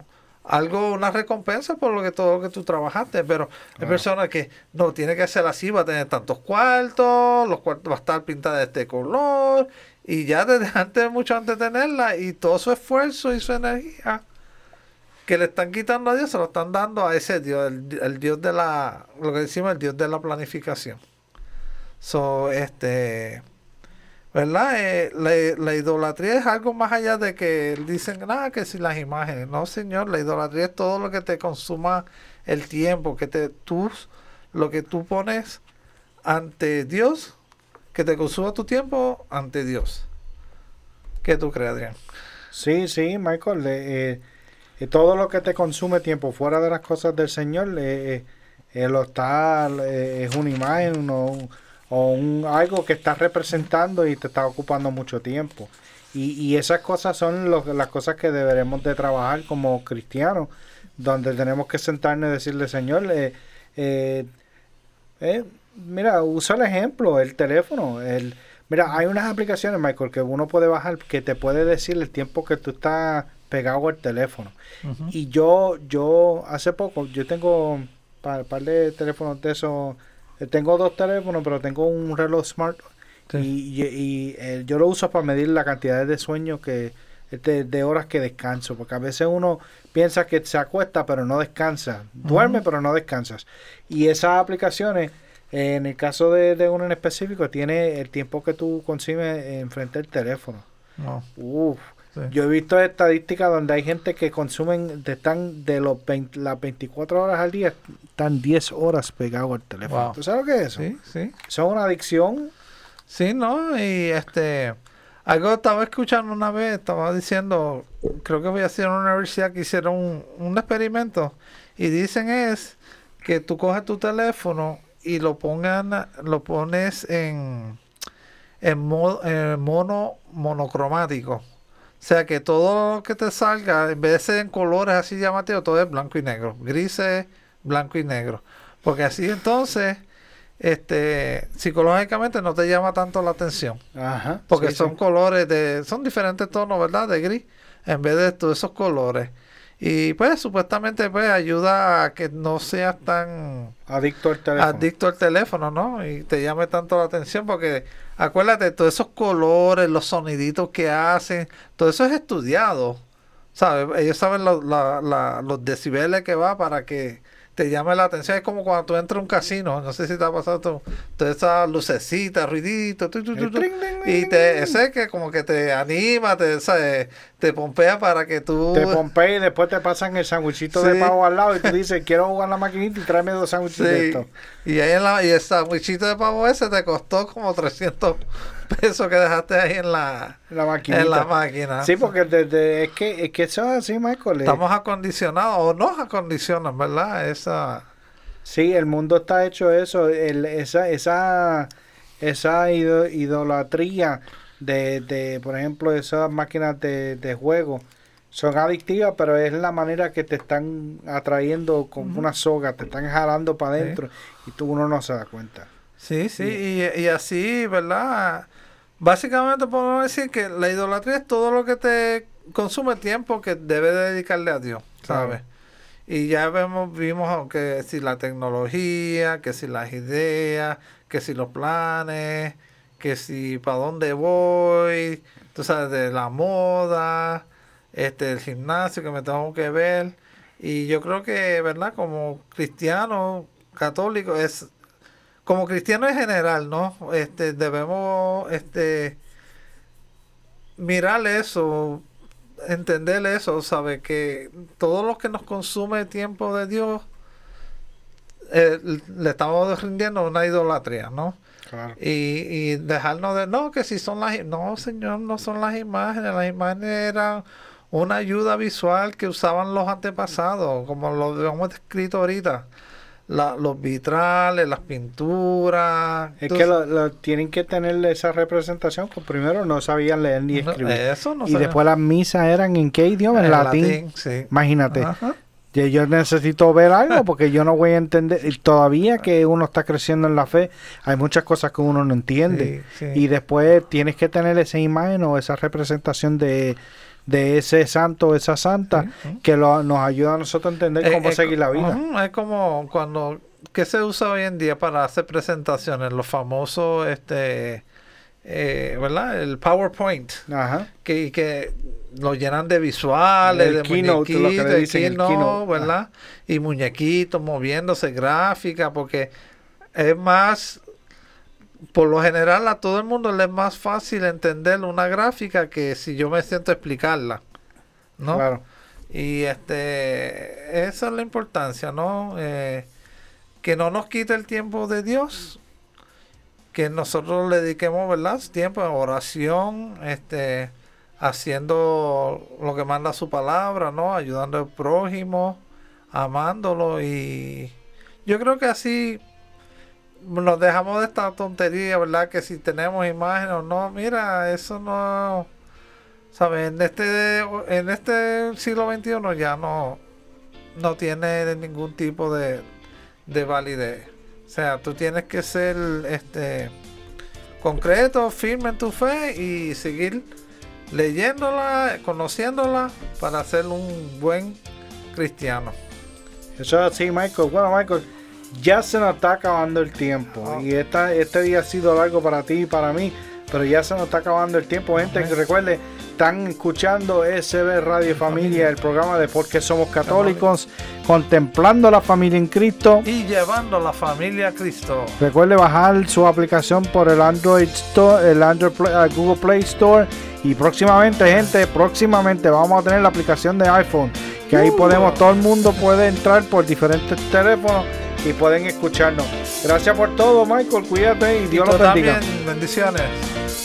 C: algo, una recompensa por lo que todo lo que tú trabajaste, pero hay personas que no, tiene que ser así, va a tener tantos cuartos, los cuartos va a estar pintada de este color, y ya desde antes, mucho antes de tenerla, y todo su esfuerzo y su energía que le están quitando a Dios, se lo están dando a ese Dios, el, Dios de la, lo que decimos, el Dios de la planificación. So, este, ¿verdad? Eh, la, idolatría es algo más allá de que dicen, nada, que si las imágenes. No, señor, la idolatría es todo lo que te consuma el tiempo, que te, tú, lo que tú pones ante Dios que te consuma tu tiempo ante Dios. ¿Qué tú crees, Adrián?
B: Sí, sí, Michael. Eh, eh, todo lo que te consume tiempo fuera de las cosas del Señor eh, lo está, es una imagen o, un, algo que está representando y te está ocupando mucho tiempo. Y, y esas cosas son las cosas que deberemos de trabajar como cristianos, donde tenemos que sentarnos y decirle, Señor, eh, mira, usa el ejemplo, el teléfono. El, mira, hay unas aplicaciones, Michael, que uno puede bajar que te puede decir el tiempo que tú estás pegado al teléfono. Y yo, yo, hace poco, yo tengo un par, de teléfonos de esos. Eh, tengo dos teléfonos, pero tengo un reloj smart. Y, y, eh, yo lo uso para medir la cantidad de sueño que de, de horas que descanso, porque a veces uno piensa que se acuesta pero no descansa, duerme pero no descansas. Y esas aplicaciones, en el caso de, de uno en específico, tiene el tiempo que tú consumes enfrente del teléfono.
C: No.
B: Uf.
C: Sí.
B: Yo he visto estadísticas donde hay gente que consumen, de- están de los 20 las 24 horas al día, están 10 horas pegados al teléfono.
C: Wow.
B: ¿Tú sabes lo que es eso?
C: Sí, sí.
B: Es una adicción.
C: Sí, ¿no? Y este, algo estaba escuchando una vez, estaba diciendo, creo que voy a hacer una universidad que hicieron un, un experimento y dicen es que tú coges tu teléfono y lo pongan, lo pones en, en, mo- en mono monocromático. O sea que todo lo que te salga, en vez de ser en colores así llamativos, todo es blanco y negro. Grises, blanco y negro. Porque así entonces, este, psicológicamente no te llama tanto la atención.
B: Ajá.
C: Porque
B: sí,
C: son
B: sí.
C: colores de, son diferentes tonos, ¿verdad? De gris, en vez de todos esos colores. Y pues supuestamente pues ayuda a que no seas tan
B: adicto al teléfono.
C: adicto al teléfono, ¿no? Y te llame tanto la atención porque acuérdate, todos esos colores, los soniditos que hacen, todo eso es estudiado, ¿sabes? Ellos saben lo- la- la- los decibeles que va para que te llame la atención. Es como cuando tú entras a un casino, no sé si te ha pasado todas esas lucecitas, ruiditos, y te, ese que como que te anima, te, ¿sabes? te pompea para que tú...
B: Te pompea y después te pasan el sandwichito de pavo al lado y tú dices, quiero jugar la maquinita y tráeme dos de
C: Sí, y ahí en la, y el sandwichito de pavo ese te costó como 300 pesos que dejaste ahí en la,
B: La maquinita.
C: en la máquina.
B: Sí, porque desde, es, que, es que eso es así, Michael.
C: Estamos acondicionados o nos acondicionan, ¿verdad? Esa,
B: Sí, el mundo está hecho eso, el, esa, esa, esa ido- idolatría de, de, por ejemplo, esas máquinas de, de juego son adictivas, pero es la manera que te están atrayendo con una soga, te están jalando para
C: Sí.
B: adentro y tú uno no se da cuenta.
C: Sí, sí, y, y así, ¿verdad? Básicamente podemos decir que la idolatría es todo lo que te consume tiempo que debe dedicarle a Dios, ¿sabes? Y ya vemos, vimos que si la tecnología, que si las ideas, que si los planes, que si para dónde voy, tú sabes, de la moda, este, el gimnasio que me tengo que ver. Y yo creo que, ¿verdad? Como cristiano católico es como cristiano en general, ¿no? Este, debemos este, mirar eso, entender eso, sabe que todo lo que nos consume tiempo de Dios, eh, le estamos rindiendo una idolatría, ¿no?
B: Claro.
C: Y, y dejarnos de, no, que si son las, no, señor, no son las imágenes, las imágenes eran una ayuda visual que usaban los antepasados, como lo hemos descrito ahorita. La- los vitrales, las pinturas.
B: Es que lo, lo- tienen que tener esa representación, pues primero no sabían leer ni escribir.
C: eso no
B: y después las misas eran en qué idioma, en, latín.
C: sí.
B: Imagínate.
C: Ajá.
B: Yo, yo necesito ver algo porque yo no voy a entender. y Todavía que uno está creciendo en la fe, hay muchas cosas que uno no entiende.
C: Sí, sí.
B: Y después tienes que tener esa imagen o esa representación de, de ese santo o esa santa
C: Sí, sí.
B: que lo- nos ayuda a nosotros a entender
C: Eh,
B: cómo
C: eh,
B: seguir la vida.
C: es como cuando ¿qué se usa hoy en día para hacer presentaciones? Los famosos, este, eh, ¿verdad? El PowerPoint,
B: Ajá.
C: que, que lo llenan de visuales,
B: El
C: de
B: keynote, lo que le
C: muñequitos, el
B: dicen, el
C: keynote,
B: keynote.
C: ¿verdad? Y muñequitos moviéndose, gráfica, porque es más, por lo general a todo el mundo le es más fácil entender una gráfica que si yo me siento a explicarla, ¿no?
B: Claro.
C: Y este, esa es la importancia, ¿no? Eh, que no nos quite el tiempo de Dios, que nosotros le dediquemos, ¿verdad? Tiempo en oración, este, haciendo lo que manda su palabra, ¿no? Ayudando al prójimo, amándolo y yo creo que así nos dejamos de esta tontería, ¿verdad? Que si tenemos imágenes o no, mira, eso no, ¿sabes? En este, en este siglo XXI ya no, no tiene ningún tipo de, de validez. O sea, tú tienes que ser este concreto, firme en tu fe y seguir leyéndola, conociéndola para ser un buen cristiano.
B: Eso es así, Michael. Bueno, Michael, ya se nos está acabando el tiempo.
C: Ah.
B: Y esta, este día ha sido largo para ti y para mí. Pero ya se nos está acabando el tiempo, gente. Que recuerde, Están escuchando SB Radio Familia, el programa de Por qué somos católicos, contemplando la familia en Cristo.
C: Y llevando la familia a Cristo.
B: Recuerde bajar su aplicación por el Android Store, el Android Google Play Store. Y próximamente, gente, próximamente vamos a tener la aplicación de iPhone. Que ahí
C: Uh.
B: podemos, todo el mundo puede entrar por diferentes teléfonos y pueden escucharnos. Gracias por todo, Michael. Cuídate y Dios los bendiga.
C: también, bendiciones.